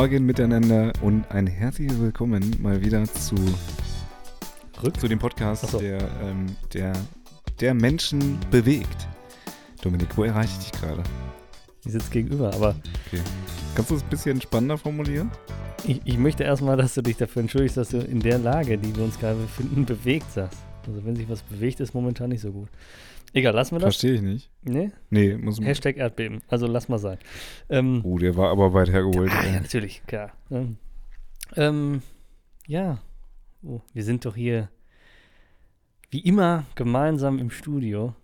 Morgen miteinander und ein herzliches Willkommen mal wieder zu, Rück? zu dem Podcast, so. der, ähm, der, der Menschen bewegt. Dominik, wo erreiche ich dich gerade? Ich sitze gegenüber, aber Okay. Kannst du es ein bisschen spannender formulieren? ich, ich möchte erstmal, dass du dich dafür entschuldigst, dass du in der Lage, die wir uns gerade befinden, bewegt sagst. Also wenn sich was bewegt, ist momentan nicht so gut. Egal, lassen wir das. Verstehe ich nicht. Nee? Nee, muss Hashtag Erdbeben. Also lass mal sein. Ähm, Oh, der war aber weit hergeholt. ah, ja, natürlich, klar. Ähm, ähm, ja. Oh, wir sind doch hier wie immer gemeinsam im Studio.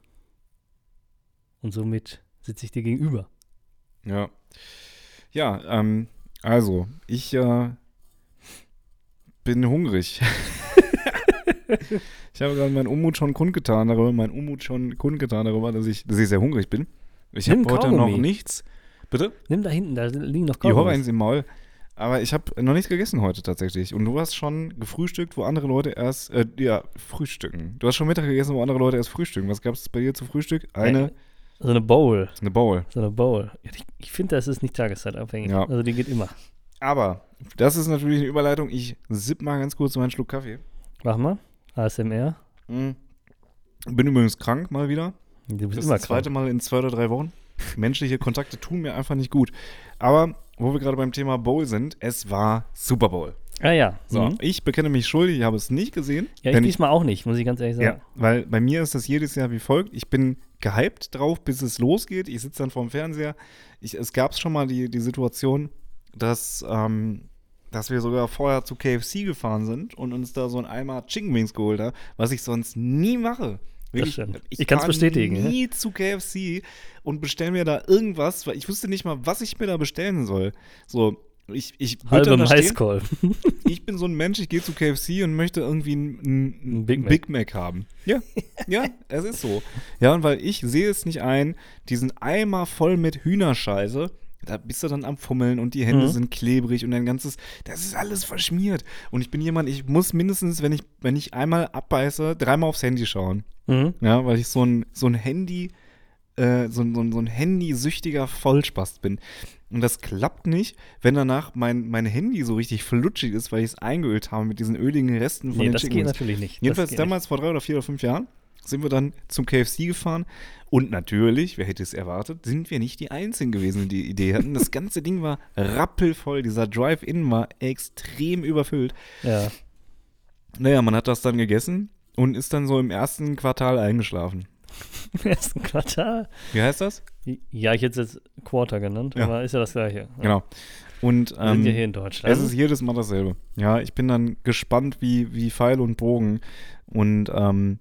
Und somit sitze ich dir gegenüber. Ja. Ja, ähm, also, ich äh, bin hungrig. ich habe gerade meinen Unmut schon kundgetan darüber, mein Unmut schon kundgetan darüber, dass ich, dass ich sehr hungrig bin. Ich habe heute Kaugummi. noch nichts. Bitte? Nimm da hinten, da liegen noch Die Horror Kaugummis. eins im Maul. Aber ich habe noch nichts gegessen heute tatsächlich. Und du hast schon gefrühstückt, wo andere Leute erst, äh, ja, frühstücken. Du hast schon Mittag gegessen, wo andere Leute erst frühstücken. Was gab es bei dir zu Frühstück? Eine, So eine Bowl. eine Bowl. So eine Bowl. Ich, ich finde, das ist nicht tageszeitabhängig. Ja. Also die geht immer. Aber, das ist natürlich eine Überleitung. Ich sipp mal ganz kurz meinen Schluck Kaffee. Mach mal. ASMR. Mhm. Bin übrigens krank mal wieder. Du bist Das ist das zweite. Mal in zwei oder drei Wochen. Menschliche Kontakte tun mir einfach nicht gut. Aber wo wir gerade beim Thema Bowl sind, es war Super Bowl. Ah ja. So, Mhm. ich bekenne mich schuldig, ich habe es nicht gesehen. Ja, ich diesmal auch nicht, muss ich ganz ehrlich ja, sagen. weil bei mir ist das jedes Jahr wie folgt. Ich bin gehypt drauf, bis es losgeht. Ich sitze dann vorm Fernseher. Ich, es gab schon mal die, die Situation, dass, ähm, dass wir sogar vorher zu KFC gefahren sind und uns da so ein Eimer Chicken Wings geholt haben, was ich sonst nie mache. Wirklich, stimmt. Ich kann's fahr bestätigen, ja. nie zu KFC und bestelle mir da irgendwas, weil ich wusste nicht mal, was ich mir da bestellen soll. So, ich, ich Halbe Maiskolben. ich bin so ein Mensch, ich gehe zu KFC und möchte irgendwie ein, ein, Big Big, Mac. Mac. haben. Ja, ja, es ist so. Ja, und weil ich sehe es nicht ein, diesen Eimer voll mit Hühnerscheiße, da bist du dann am Fummeln und die Hände Mhm. sind klebrig und dein ganzes, das ist alles verschmiert. Und ich bin jemand, ich muss mindestens, wenn ich, wenn ich einmal abbeiße, dreimal aufs Handy schauen. Mhm. Ja, weil ich so ein, so ein Handy, äh, so, ein- so, so ein Handysüchtiger Vollspast bin. Und das klappt nicht, wenn danach mein, mein Handy so richtig flutschig ist, weil ich es eingeölt habe mit diesen öligen Resten von Nee, den das Chicken geht natürlich nicht. Jedenfalls damals vor drei oder vier oder fünf Jahren sind wir dann zum KFC gefahren und natürlich, wer hätte es erwartet, sind wir nicht die Einzigen gewesen, die die Idee hatten. Das ganze Ding war rappelvoll, dieser Drive-In war extrem überfüllt. Ja. Naja, man hat das dann gegessen und ist dann so im ersten Quartal eingeschlafen. Im ersten Quartal. Wie heißt das? Ja, ich hätte es jetzt Quarter genannt, Ja. aber ist ja das gleiche. Ja. Genau. Und Wir sind ja hier ähm, in Deutschland. es ist jedes Mal dasselbe. Ja, ich bin dann gespannt wie, wie Pfeil und Bogen und ähm,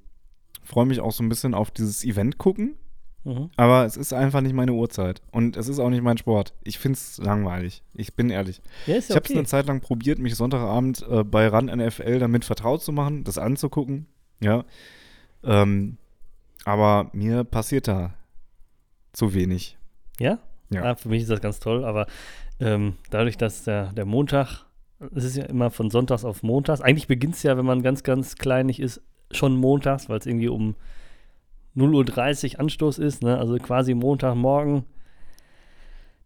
freue mich auch so ein bisschen auf dieses Event gucken. mhm. Aber es ist einfach nicht meine Uhrzeit. Und es ist auch nicht mein Sport. Ich finde es langweilig. Ich bin ehrlich. Ja, Ich habe es okay. eine Zeit lang probiert, mich Sonntagabend äh, bei RAN NFL damit vertraut zu machen, das anzugucken. Ja. Ähm, aber mir passiert da zu wenig. Ja? Ja. Ah, für mich ist das ganz toll, aber ähm, dadurch, dass der, der Montag, es ist ja immer von Sonntags auf Montags, eigentlich beginnt es ja, wenn man ganz, ganz kleinig ist, schon montags, weil es irgendwie um 0.30 Uhr Anstoß ist, ne? also quasi Montagmorgen.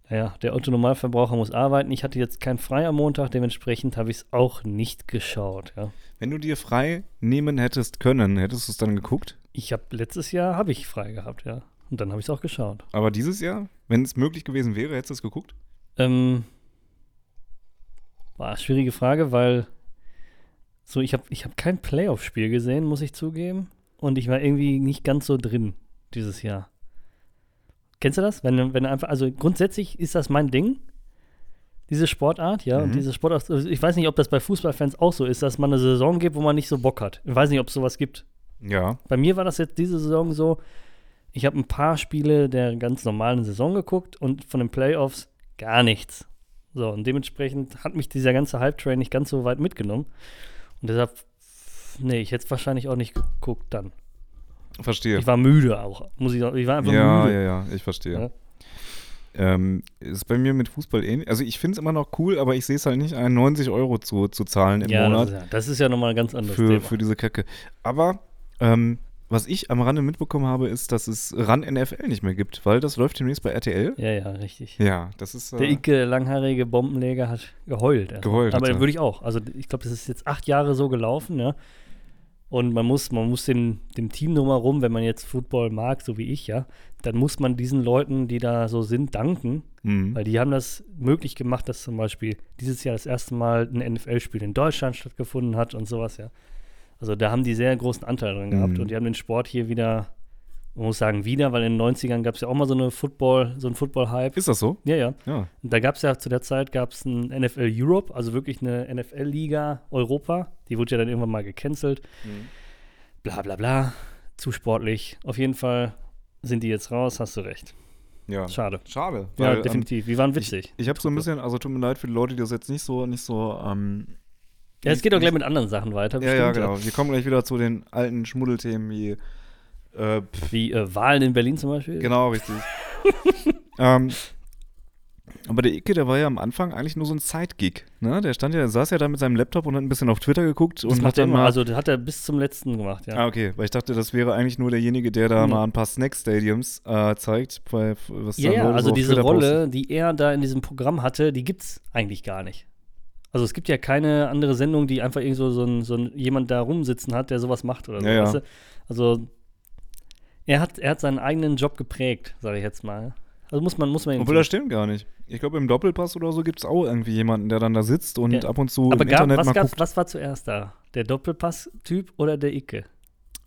Naja, der Otto-Normalverbraucher muss arbeiten. Ich hatte jetzt keinen frei am Montag, dementsprechend habe ich es auch nicht geschaut. Ja. Wenn du dir frei nehmen hättest können, hättest du es dann geguckt? Ich habe letztes Jahr habe ich frei gehabt, ja. Und dann habe ich es auch geschaut. Aber dieses Jahr, wenn es möglich gewesen wäre, hättest du es geguckt? Ähm, war eine schwierige Frage, weil so ich habe ich hab kein Playoff-Spiel gesehen, muss ich zugeben. Und ich war irgendwie nicht ganz so drin dieses Jahr. Kennst du das? Wenn, wenn einfach, also grundsätzlich ist das mein Ding, diese Sportart, ja. Und Mhm. diese Sportart, also ich weiß nicht, ob das bei Fußballfans auch so ist, dass man eine Saison gibt, wo man nicht so Bock hat. Ich weiß nicht, ob es sowas gibt. Ja. Bei mir war das jetzt diese Saison so, ich habe ein paar Spiele der ganz normalen Saison geguckt und von den Playoffs gar nichts. So, und dementsprechend hat mich dieser ganze Hype-Train nicht ganz so weit mitgenommen. Und deshalb, nee, ich hätte es wahrscheinlich auch nicht geguckt dann. Verstehe. Ich war müde auch, muss ich. Ich war einfach ja, müde. ja, ja, ich verstehe. Ja. Ähm, ist bei mir mit Fußball ähnlich. Also ich finde es immer noch cool, aber ich sehe es halt nicht ein, 90 Euro zu, zu zahlen im Ja, Monat das ist ja, das ist ja nochmal ein ganz anderes für, Thema. für diese Kacke. Aber ähm, was ich am Rande mitbekommen habe, ist, dass es RAN NFL nicht mehr gibt, weil das läuft demnächst bei RTL. Ja, ja, richtig. Ja, das ist. Der Äh, Icke, der langhaarige Bombenleger, hat geheult. mal. Geheult Aber er. würde ich auch. Also ich glaube, das ist jetzt acht Jahre so gelaufen, ja. Und man muss, man muss dem, dem Team drumherum, wenn man jetzt Football mag, so wie ich, ja, dann muss man diesen Leuten, die da so sind, danken, mh. weil die haben das möglich gemacht, dass zum Beispiel dieses Jahr das erste Mal ein NFL-Spiel in Deutschland stattgefunden hat und sowas, ja. Also da haben die sehr großen Anteil dran gehabt Mhm. und die haben den Sport hier wieder, man muss sagen wieder, weil in den 90ern gab es ja auch mal so eine Football, so einen Football-Hype. Ist das so? Ja, ja. Ja. Und da gab es ja zu der Zeit gab es ein NFL Europe, also wirklich eine NFL-Liga Europa. Die wurde ja dann irgendwann mal gecancelt. Bla bla bla. Zu sportlich. Auf jeden Fall sind die jetzt raus, hast du recht. Ja. Schade. Schade. Ja, weil, ähm, definitiv. Die waren witzig. Ich habe so ein bisschen, also tut mir leid für die Leute, die das jetzt nicht so, nicht so, ähm, ja, es geht auch gleich mit anderen Sachen weiter. Ja, ja, bestimmt, genau. Wir kommen gleich wieder zu den alten Schmuddelthemen wie, äh, Wie äh, Wahlen in Berlin zum Beispiel. genau, richtig. ähm, aber der Icke, der war ja am Anfang eigentlich nur so ein Side-Gig, ne? Der stand ja, der saß ja da mit seinem Laptop und hat ein bisschen auf Twitter geguckt Das und macht hat er dann mal, Also das hat er bis zum letzten gemacht, ja. Ah, okay, weil ich dachte, das wäre eigentlich nur derjenige, der da Nee. mal ein paar Snack-Stadiums äh, zeigt, weil, was Ja, ja, Leute also diese Twitter Rolle, die er da in diesem Programm hatte, die gibt's eigentlich gar nicht. Also es gibt ja keine andere Sendung, die einfach irgend so, so, ein, so ein, jemand da rumsitzen hat, der sowas macht oder so. Ja, ja. weißt du? Also er hat, er hat seinen eigenen Job geprägt, sage ich jetzt mal. Also muss man, muss man Obwohl das stimmt gar nicht. Ich glaube, im Doppelpass oder so gibt es auch irgendwie jemanden, der dann da sitzt und Ja. ab und zu Aber im gab, Internet was, mal gab's, guckt. was war zuerst da? Der Doppelpass-Typ oder der Icke?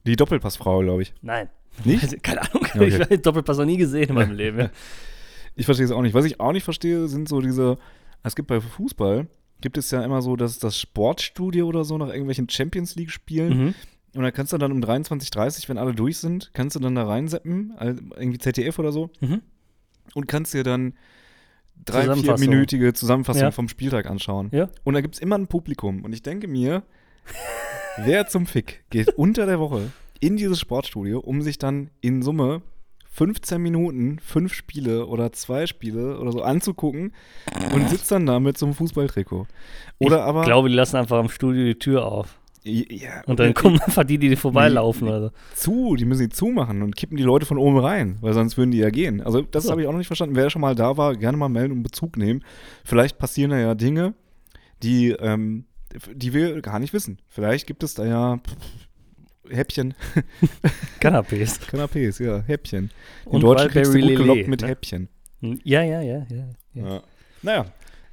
Die Doppelpassfrau, glaube ich. Nein. Nicht? Keine Ahnung. Okay. Ich habe Doppelpass noch nie gesehen in meinem Leben. Ja. Ich verstehe es auch nicht. Was ich auch nicht verstehe, sind so diese. Es gibt bei Fußball, gibt es ja immer so das, das Sportstudio oder so nach irgendwelchen Champions League-Spielen. Mhm. Und da kannst du dann um 23.30 wenn alle durch sind, kannst du dann da reinseppen, also irgendwie ZDF oder so, Mhm. und kannst dir dann drei, Zusammenfassung. vierminütige Zusammenfassung Ja. vom Spieltag anschauen. Ja. Und da gibt es immer ein Publikum. Und ich denke mir, wer zum Fick geht unter der Woche in dieses Sportstudio, um sich dann in Summe 15 Minuten, fünf Spiele oder zwei Spiele oder so anzugucken und sitzt dann da mit so einem Fußballtrikot. Oder ich aber. glaube, die lassen einfach im Studio die Tür auf. ja, Und dann kommen einfach die, die vorbeilaufen. Nee. Also. zu, die müssen die zumachen und kippen die Leute von oben rein, weil sonst würden die ja gehen. Also das So. habe ich auch noch nicht verstanden. Wer schon mal da war, gerne mal melden und Bezug nehmen. Vielleicht passieren da ja Dinge, die, ähm, die wir gar nicht wissen. Vielleicht gibt es da ja pff, Häppchen, Canapés. Kanapés, ja, Häppchen. In Und Deutschland kriegst du gut gelockt mit ne? Häppchen. Ja, ja, ja, ja. ja. Ja. Naja,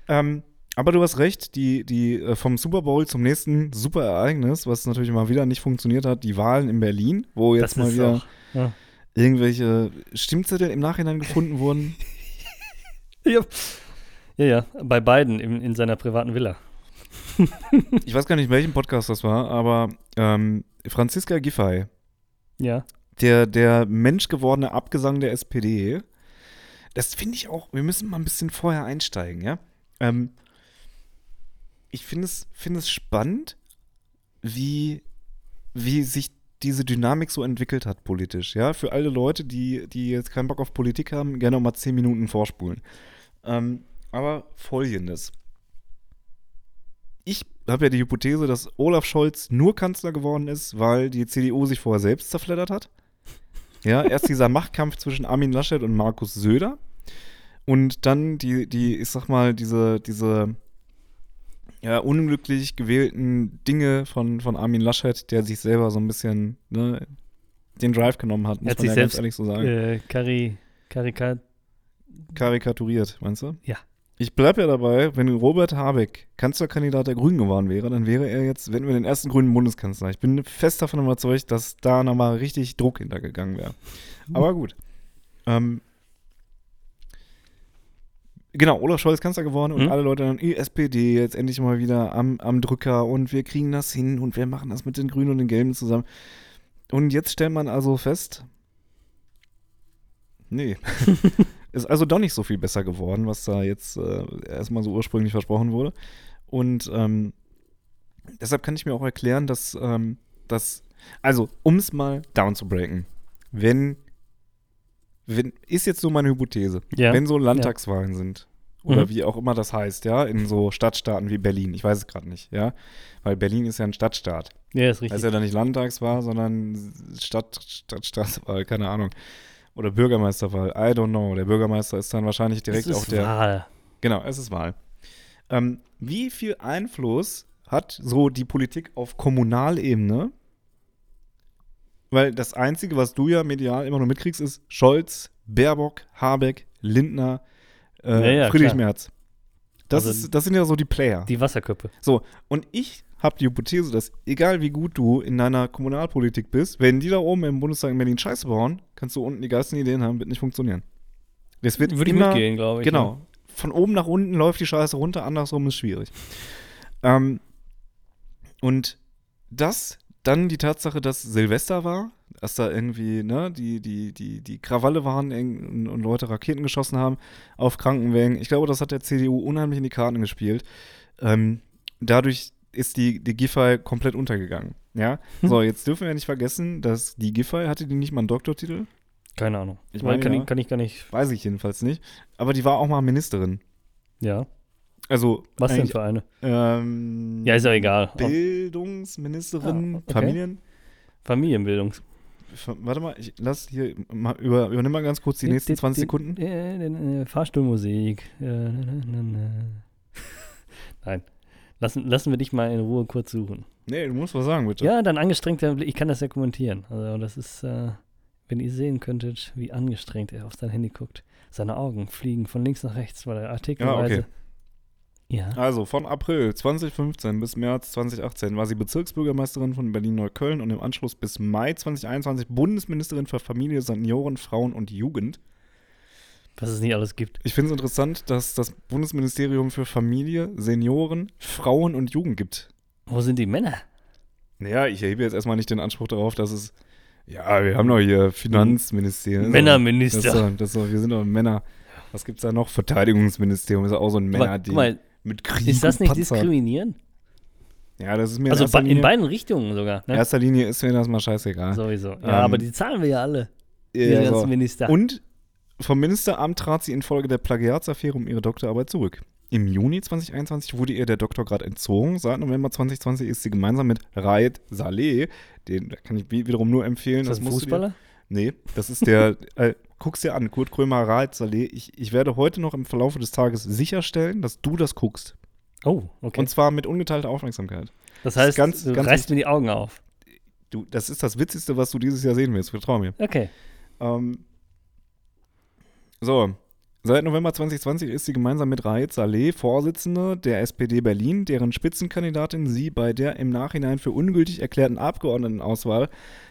ähm, aber du hast recht, die, die äh, vom Super Bowl zum nächsten super Ereignis, was natürlich mal wieder nicht funktioniert hat, die Wahlen in Berlin, wo jetzt Das mal wieder. Ja. irgendwelche Stimmzettel im Nachhinein gefunden wurden. Ja. ja, ja, bei beiden in, in seiner privaten Villa. Ich weiß gar nicht, welchen Podcast das war, aber ähm, Franziska Giffey, Ja. der, der menschgewordene Abgesang der SPD, das finde ich auch, wir müssen mal ein bisschen vorher einsteigen, ja. Ähm, ich finde es, finde es spannend, wie, wie sich diese Dynamik so entwickelt hat politisch, ja. Für alle Leute, die, die jetzt keinen Bock auf Politik haben, gerne mal zehn Minuten vorspulen. Ähm, aber folgendes. Ich habe ja die Hypothese, dass Olaf Scholz nur Kanzler geworden ist, weil die CDU sich vorher selbst zerfleddert hat. Ja, erst dieser Machtkampf zwischen Armin Laschet und Markus Söder. Und dann die, die, ich sag mal, diese, diese ja, unglücklich gewählten Dinge von, von Armin Laschet, der sich selber so ein bisschen ne, den Drive genommen hat, muss hat man sich ja selbst ganz ehrlich so sagen. äh, Kari, Karikat. Karikaturiert, meinst du? Ja. Ich bleibe ja dabei, wenn Robert Habeck Kanzlerkandidat der Grünen geworden wäre, dann wäre er jetzt, wenn wir den ersten grünen Bundeskanzler. Ich bin fest davon überzeugt, dass da nochmal richtig Druck hintergegangen wäre. Aber gut. Ähm, genau, Olaf Scholz Kanzler geworden und Mhm. alle Leute dann, "Eh, SPD jetzt endlich mal wieder am, am Drücker und wir kriegen das hin und wir machen das mit den Grünen und den Gelben zusammen. Und jetzt stellt man also fest, nee. Ist also doch nicht so viel besser geworden, was da jetzt äh, erstmal so ursprünglich versprochen wurde. Und ähm, deshalb kann ich mir auch erklären, dass ähm, das, also um es mal down zu breaken, wenn, wenn, ist jetzt so meine Hypothese, Ja. wenn so Landtagswahlen sind Oder Mhm. wie auch immer das heißt, ja, in so Stadtstaaten wie Berlin. Ich weiß es gerade nicht, ja. Weil Berlin ist ja ein Stadtstaat. Ja, ist Das richtig. ist ja dann nicht Landtagswahl, sondern Stadt, Stadt, Stadtwahl, keine Ahnung. Oder Bürgermeisterwahl, I don't know. Der Bürgermeister ist dann wahrscheinlich direkt es auch ist der. Wahl. Genau, es ist Wahl. Ähm, wie viel Einfluss hat so die Politik auf Kommunalebene? Weil das Einzige, was du ja medial immer nur mitkriegst, ist Scholz, Baerbock, Habeck, Lindner, äh, Ja, ja, Friedrich klar. Merz. Das, Also ist, das sind ja so die Player. Die Wasserköpfe. So, und ich habe die Hypothese, dass egal wie gut du in deiner Kommunalpolitik bist, wenn die da oben im Bundestag in Berlin Scheiße bauen, kannst du unten die geilsten Ideen haben, wird nicht funktionieren. Das wird Würde ich immer, mitgehen, glaube ich. ne? Genau. Von oben nach unten läuft die Scheiße runter, andersrum ist schwierig. Ähm, und das, dann die Tatsache, dass Silvester war, dass da irgendwie, ne, die, die, die, die Krawalle waren und, Leute Raketen geschossen haben auf Krankenwägen. Ich glaube, das hat der CDU unheimlich in die Karten gespielt. Ähm, dadurch ist die, die Giffey komplett untergegangen. Ja, so, jetzt dürfen wir nicht vergessen, dass die Giffey hatte die nicht mal einen Doktortitel. Keine Ahnung. Ich meine, kann, ja. ich, kann ich gar nicht. Weiß ich jedenfalls nicht. Aber die war auch mal Ministerin. Ja. Also, Was denn für eine? Ähm, Ja, ist ja egal. Bildungsministerin, Ah, okay. Familien. Familienbildung. Warte mal, ich lass hier mal über, übernimm mal ganz kurz die nächsten 20 Sekunden. Fahrstuhlmusik. Nein. Lassen, lassen wir dich mal in Ruhe kurz suchen. Nee, du musst was sagen, bitte. Ja, dein angestrengter Blick. Ich kann das ja kommentieren. Also, das ist, äh, wenn ihr sehen könntet, wie angestrengt er auf sein Handy guckt. Seine Augen fliegen von links nach rechts, weil er artikelweise. okay. Ja. Also von April 2015 bis März 2018 war sie Bezirksbürgermeisterin von Berlin-Neukölln und im Anschluss bis Mai 2021 Bundesministerin für Familie, Senioren, Frauen und Jugend. Was es nicht alles gibt. Ich finde es interessant, dass das Bundesministerium für Familie, Senioren, Frauen und Jugend gibt. Wo sind die Männer? Naja, ich erhebe jetzt erstmal nicht den Anspruch darauf, dass es. Ja, wir haben doch hier Finanzministerium. Männerminister. Das das doch, wir sind doch Männer. Was gibt's da noch? Verteidigungsministerium ist auch so ein Männerding. guck mal, mit Krieg ist das nicht Panzer. diskriminierend? Ja, das ist mir Also in, in beiden Richtungen sogar. in Ne? erster Linie ist mir das mal scheißegal. Sowieso. Ja, Ähm, aber die zahlen wir ja alle. Ja, so. Minister. Und vom Ministeramt trat sie infolge der Plagiatsaffäre um ihre Doktorarbeit zurück. Im Juni 2021 wurde ihr der Doktorgrad entzogen. Seit November 2020 ist sie gemeinsam mit Raed Saleh, den kann ich wi- wiederum nur empfehlen. ist das ein musst du dir- Fußballer? Nee, das ist der, äh, guck's dir an, Kurt Krömer, Raed Saleh. Ich, ich werde heute noch im Verlauf des Tages sicherstellen, dass du das guckst. Oh, okay. Und zwar mit ungeteilter Aufmerksamkeit. das heißt, ganz- du ganz reißt mir die Augen auf. Du, das ist das Witzigste, was du dieses Jahr sehen wirst, vertrau mir. Okay. Ähm, so, seit November 2020 ist sie gemeinsam mit Raed Saleh Vorsitzende der SPD Berlin, deren Spitzenkandidatin sie bei der im Nachhinein für ungültig erklärten Abgeordnetenauswahl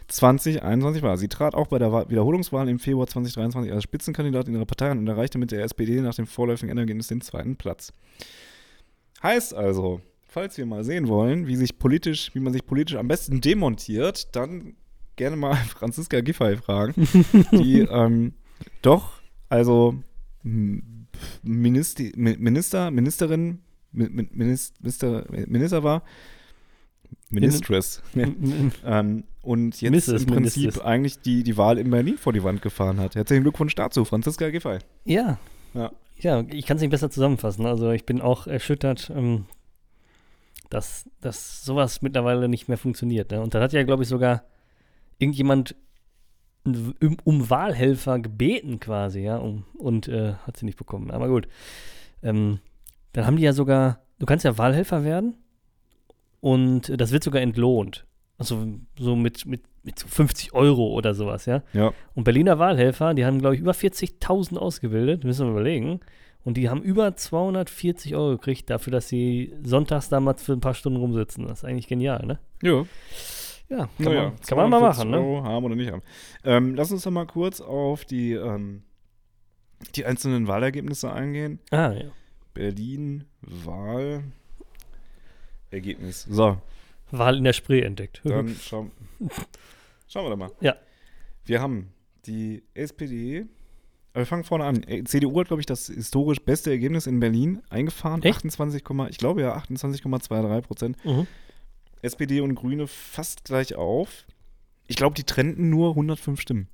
2021 war. Sie trat auch bei der Wa- Wiederholungswahl im Februar 2023 als Spitzenkandidatin ihrer Partei an und erreichte mit der SPD nach dem vorläufigen Endergebnis den zweiten Platz. Heißt also, falls wir mal sehen wollen, wie sich politisch, wie man sich politisch am besten demontiert, dann gerne mal Franziska Giffey fragen, die ähm, doch, also Minister, Minister Ministerin, Mi- Mi- Minister, Minister war, Ministress. ähm, und jetzt Mrs. im Prinzip Ministers. eigentlich die, die Wahl in Berlin vor die Wand gefahren hat. Herzlichen Glückwunsch dazu, Franziska Giffey. Ja. Ja. Ja, ich kann es nicht besser zusammenfassen. Also ich bin auch erschüttert, ähm, dass, dass sowas mittlerweile nicht mehr funktioniert. Ne? Und dann hat ja, glaube ich, sogar irgendjemand um, um Wahlhelfer gebeten quasi, ja, um, und äh, hat sie nicht bekommen. Aber gut. Ähm, dann haben die ja sogar, du kannst ja Wahlhelfer werden und das wird sogar entlohnt. Also so mit, mit, mit so 50 Euro oder sowas, ja. Ja. Und Berliner Wahlhelfer, die haben, glaube ich, über 40.000 ausgebildet, müssen wir überlegen. Und die haben über 240 Euro gekriegt dafür, dass sie sonntags damals für ein paar Stunden rumsitzen. Das ist eigentlich genial, ne? Ja. Ja, kann, Naja, man, kann man mal 42 machen, ne? Euro haben oder nicht haben. Ähm, lass uns doch mal kurz auf die, ähm, die einzelnen Wahlergebnisse eingehen. Ah, ja. Berlin, Wahl, Ergebnis. So, Wahl in der Spree entdeckt. dann schauen, schauen wir doch mal. Ja. Wir haben die SPD. Aber wir fangen vorne an. Äh, CDU hat, glaube ich, das historisch beste Ergebnis in Berlin eingefahren. Echt? 28, ich glaube ja, 28,23 Prozent. Mhm. SPD und Grüne fast gleich auf. Ich glaube, die trennten nur 105 Stimmen.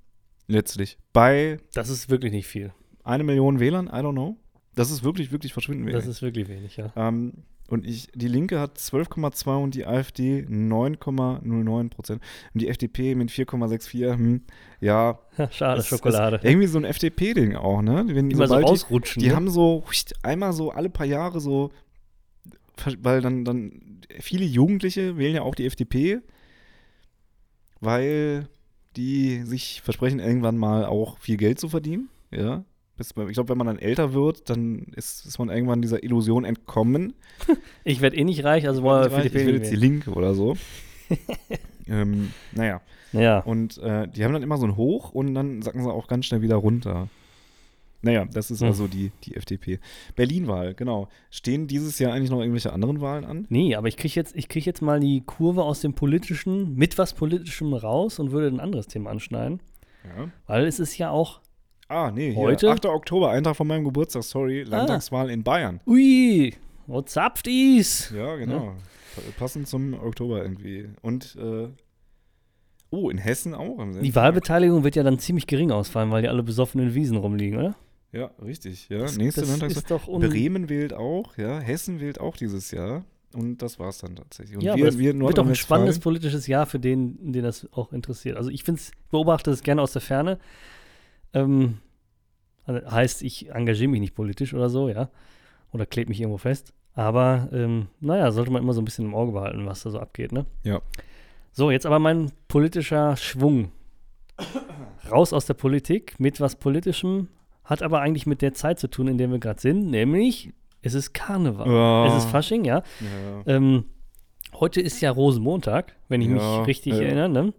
Letztlich. Bei Das ist wirklich nicht viel. eine Million Wählern, I don't know. Das ist wirklich, wirklich verschwindend wenig. Das ist wirklich wenig, ja. Ähm, und ich, die Linke hat 12,2 und die AfD 9,09 Prozent. Und die FDP mit 4,64, hm, ja. Schade, das Schokolade. Ist irgendwie so ein FDP-Ding auch, ne? Wenn, Immer so rausrutschen. Die, die ne? haben so einmal so alle paar Jahre so, weil dann, dann viele Jugendliche wählen ja auch die FDP, weil die sich versprechen, irgendwann mal auch viel Geld zu verdienen, ja. Ich glaube, wenn man dann älter wird, dann ist, ist man irgendwann dieser Illusion entkommen. Ich werde eh nicht reich, also wollen wir ich FDP will jetzt die. Linke oder so. ähm, naja, Ja. und äh, die haben dann immer so ein Hoch und dann sacken sie auch ganz schnell wieder runter. Naja, das ist Hm. also die, die FDP. Berlin-Wahl, genau. Stehen dieses Jahr eigentlich noch irgendwelche anderen Wahlen an? Nee, aber ich kriege jetzt, ich krieg jetzt mal die Kurve aus dem Politischen mit was Politischem raus und würde ein anderes Thema anschneiden. Ja. Weil es ist ja auch, Ah, nee, hier, Heute? 8. Oktober, ein Tag von meinem Geburtstag, sorry, Landtagswahl in Bayern. ui, what's up, dies? Ja, genau. Pa- Passend zum Oktober irgendwie. Und, äh, oh, in Hessen auch. Die. Wahlbeteiligung wird ja dann ziemlich gering ausfallen, weil die alle besoffen in Wiesen rumliegen, oder? Ja, richtig. Ja, Das, nächste das Landtagswahl. ist doch Bremen wählt auch, ja. Hessen wählt auch dieses Jahr. Und das war's dann tatsächlich. Und ja, wir, aber es wir wird doch ein spannendes politisches Jahr für den, den das auch interessiert. Also ich finde es, beobachte es gerne aus der Ferne. Ähm, also heißt, ich engagiere mich nicht politisch oder so, ja. Oder klebe mich irgendwo fest. Aber ähm, naja, sollte man immer so ein bisschen im Auge behalten, was da so abgeht, ne? Ja. So, jetzt aber mein politischer Schwung. Raus aus der Politik mit was Politischem, hat aber eigentlich mit der Zeit zu tun, in der wir gerade sind, nämlich es ist Karneval. Ja. Es ist Fasching, ja. Ja. Ähm, heute ist ja Rosenmontag, wenn ich Ja, mich richtig erinnere. Ne?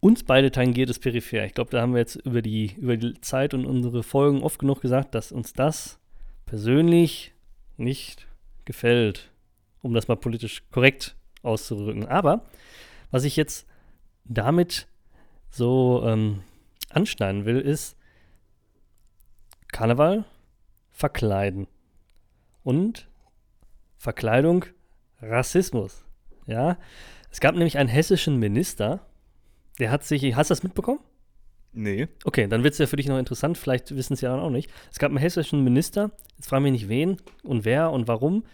Uns beide tangiert es peripher. Ich glaube, da haben wir jetzt über die, über die Zeit und unsere Folgen oft genug gesagt, dass uns das persönlich nicht gefällt, um das mal politisch korrekt auszudrücken. Aber was ich jetzt damit so ähm, anschneiden will, ist Karneval verkleiden. Und Verkleidung Rassismus. Ja, es gab nämlich einen hessischen Minister, der hat sich, hast du das mitbekommen? Nee. Okay, dann wird es ja für dich noch interessant, vielleicht wissen es ja auch nicht. Es gab einen hessischen Minister, jetzt fragen wir nicht wen und wer und warum.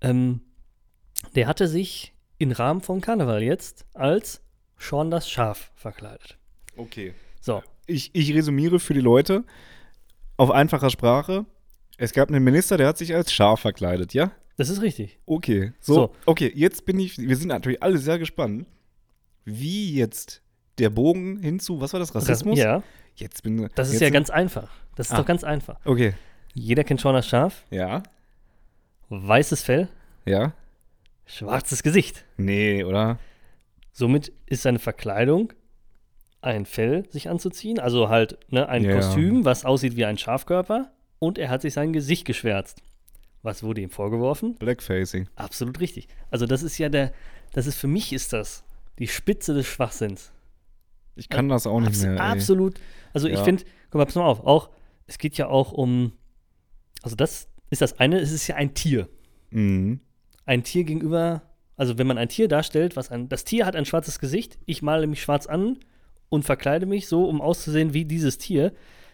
Ähm, der hatte sich im Rahmen von Karneval jetzt als Sean das Schaf verkleidet. Okay. So, Ich, ich resümiere für die Leute auf einfacher Sprache. Es gab einen Minister, der hat sich als Schaf verkleidet, ja? das ist richtig. Okay. So, So. okay, jetzt bin ich, wir sind natürlich alle sehr gespannt, wie jetzt der Bogen hinzu, was war das, Rassismus? Ja, Jetzt bin das ist ja ganz einfach. Das ist Ah. doch ganz einfach. Okay. Jeder kennt Sean das Schaf, Ja. weißes Fell, Ja. schwarzes Gesicht. Nee, oder? Somit ist seine Verkleidung ein Fell sich anzuziehen, also halt ne, ein Ja. Kostüm, was aussieht wie ein Schafkörper und er hat sich sein Gesicht geschwärzt. Was wurde ihm vorgeworfen? Blackfacing. Absolut richtig. Also das ist ja der, das ist für mich ist das die Spitze des Schwachsinns. Ich kann das auch nicht Abs mehr. ey. absolut. Also ich Ja. finde, guck mal, pass mal auf, auch, es geht ja auch um, also das ist das eine, es ist ja ein Tier. Mhm. ein Tier gegenüber, also wenn man ein Tier darstellt, was ein, das Tier hat ein schwarzes Gesicht, ich male mich schwarz an und verkleide mich so, um auszusehen wie dieses Tier,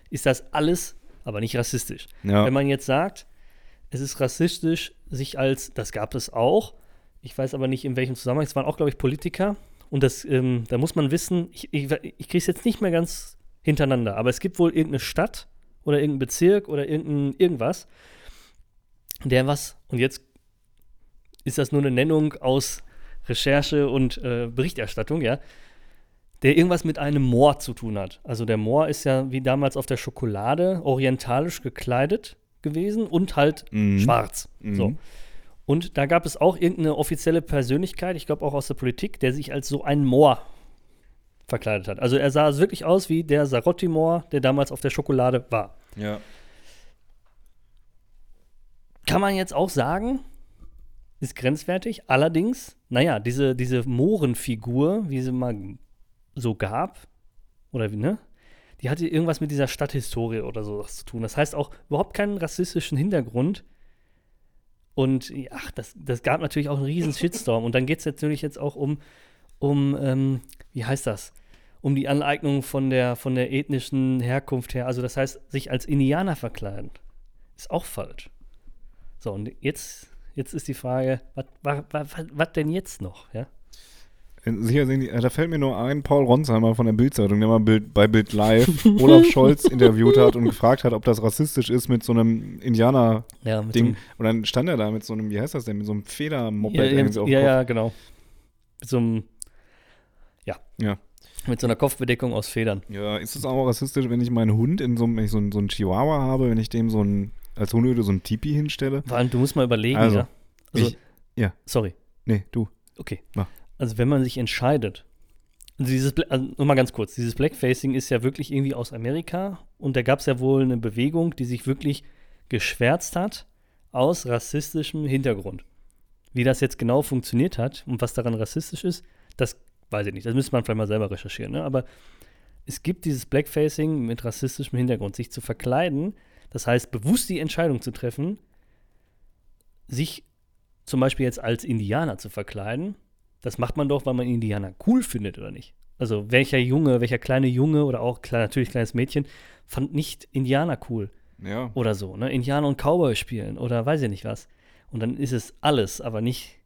ist das alles, aber nicht rassistisch. Ja. Wenn man jetzt sagt, es ist rassistisch, sich als, das gab es auch, ich weiß aber nicht in welchem Zusammenhang, es waren auch, glaube ich, Politiker und das, ähm, da muss man wissen, ich, ich, ich kriege es jetzt nicht mehr ganz hintereinander, aber es gibt wohl irgendeine Stadt oder irgendeinen Bezirk oder irgendein irgendwas, der was, und jetzt ist das nur eine Nennung aus Recherche und äh, Berichterstattung, ja, der irgendwas mit einem Moor zu tun hat. Also der Moor ist ja wie damals auf der Schokolade orientalisch gekleidet gewesen und halt Mhm. schwarz. Mhm. So. Und da gab es auch irgendeine offizielle Persönlichkeit, ich glaube auch aus der Politik, der sich als so ein Moor verkleidet hat. Also er sah wirklich aus wie der Sarotti-Moor, der damals auf der Schokolade war. Ja. Kann man jetzt auch sagen, ist grenzwertig. Allerdings, naja, diese, diese Mohrenfigur, wie sie mal so gab, oder wie, ne? Die hatte irgendwas mit dieser Stadthistorie oder sowas zu tun. Das heißt auch überhaupt keinen rassistischen Hintergrund. Und ach, das, das gab natürlich auch einen riesen Shitstorm. Und dann geht es natürlich jetzt auch um, um ähm, wie heißt das? Um die Aneignung von der, von der ethnischen Herkunft her. Also das heißt, sich als Indianer verkleiden Ist auch falsch. So, und jetzt, jetzt ist die Frage, was denn jetzt noch? Ja? Sicher sehen die, da fällt mir nur ein, Paul Ronsheimer von der Bildzeitung, der mal Bild, bei Bild Live Olaf Scholz interviewt hat und gefragt hat, ob das rassistisch ist mit so einem Indianer-Ding. Ja, und dann stand er da mit so einem, wie heißt das denn, mit so einem Federmoped Ja, ja, ja, ja, genau. Mit so einem, ja. Ja. Mit so einer Kopfbedeckung aus Federn. Ja, ist es auch rassistisch, wenn ich meinen Hund in so einem, wenn ich so einen, so einen Chihuahua habe, wenn ich dem so ein, als Hundehütte so ein Tipi hinstelle? Vor allem, du musst mal überlegen, Also, ja. Also, ich- ja. Sorry. Nee, du. Okay. Mach. Also wenn man sich entscheidet, also dieses, also nur mal ganz kurz, dieses Blackfacing ist ja wirklich irgendwie aus Amerika und da gab es ja wohl eine Bewegung, die sich wirklich geschwärzt hat aus rassistischem Hintergrund. Wie das jetzt genau funktioniert hat und was daran rassistisch ist, das weiß ich nicht. Das müsste man vielleicht mal selber recherchieren. Ne? Aber es gibt dieses Blackfacing mit rassistischem Hintergrund, sich zu verkleiden, das heißt bewusst die Entscheidung zu treffen, sich zum Beispiel jetzt als Indianer zu verkleiden, das macht man doch, weil man Indianer cool findet, oder nicht? Also welcher Junge, welcher kleine Junge oder auch klar, natürlich kleines Mädchen fand nicht Indianer cool Ja. oder so, ne? Indianer und Cowboy spielen oder weiß ich nicht was. Und dann ist es alles, aber nicht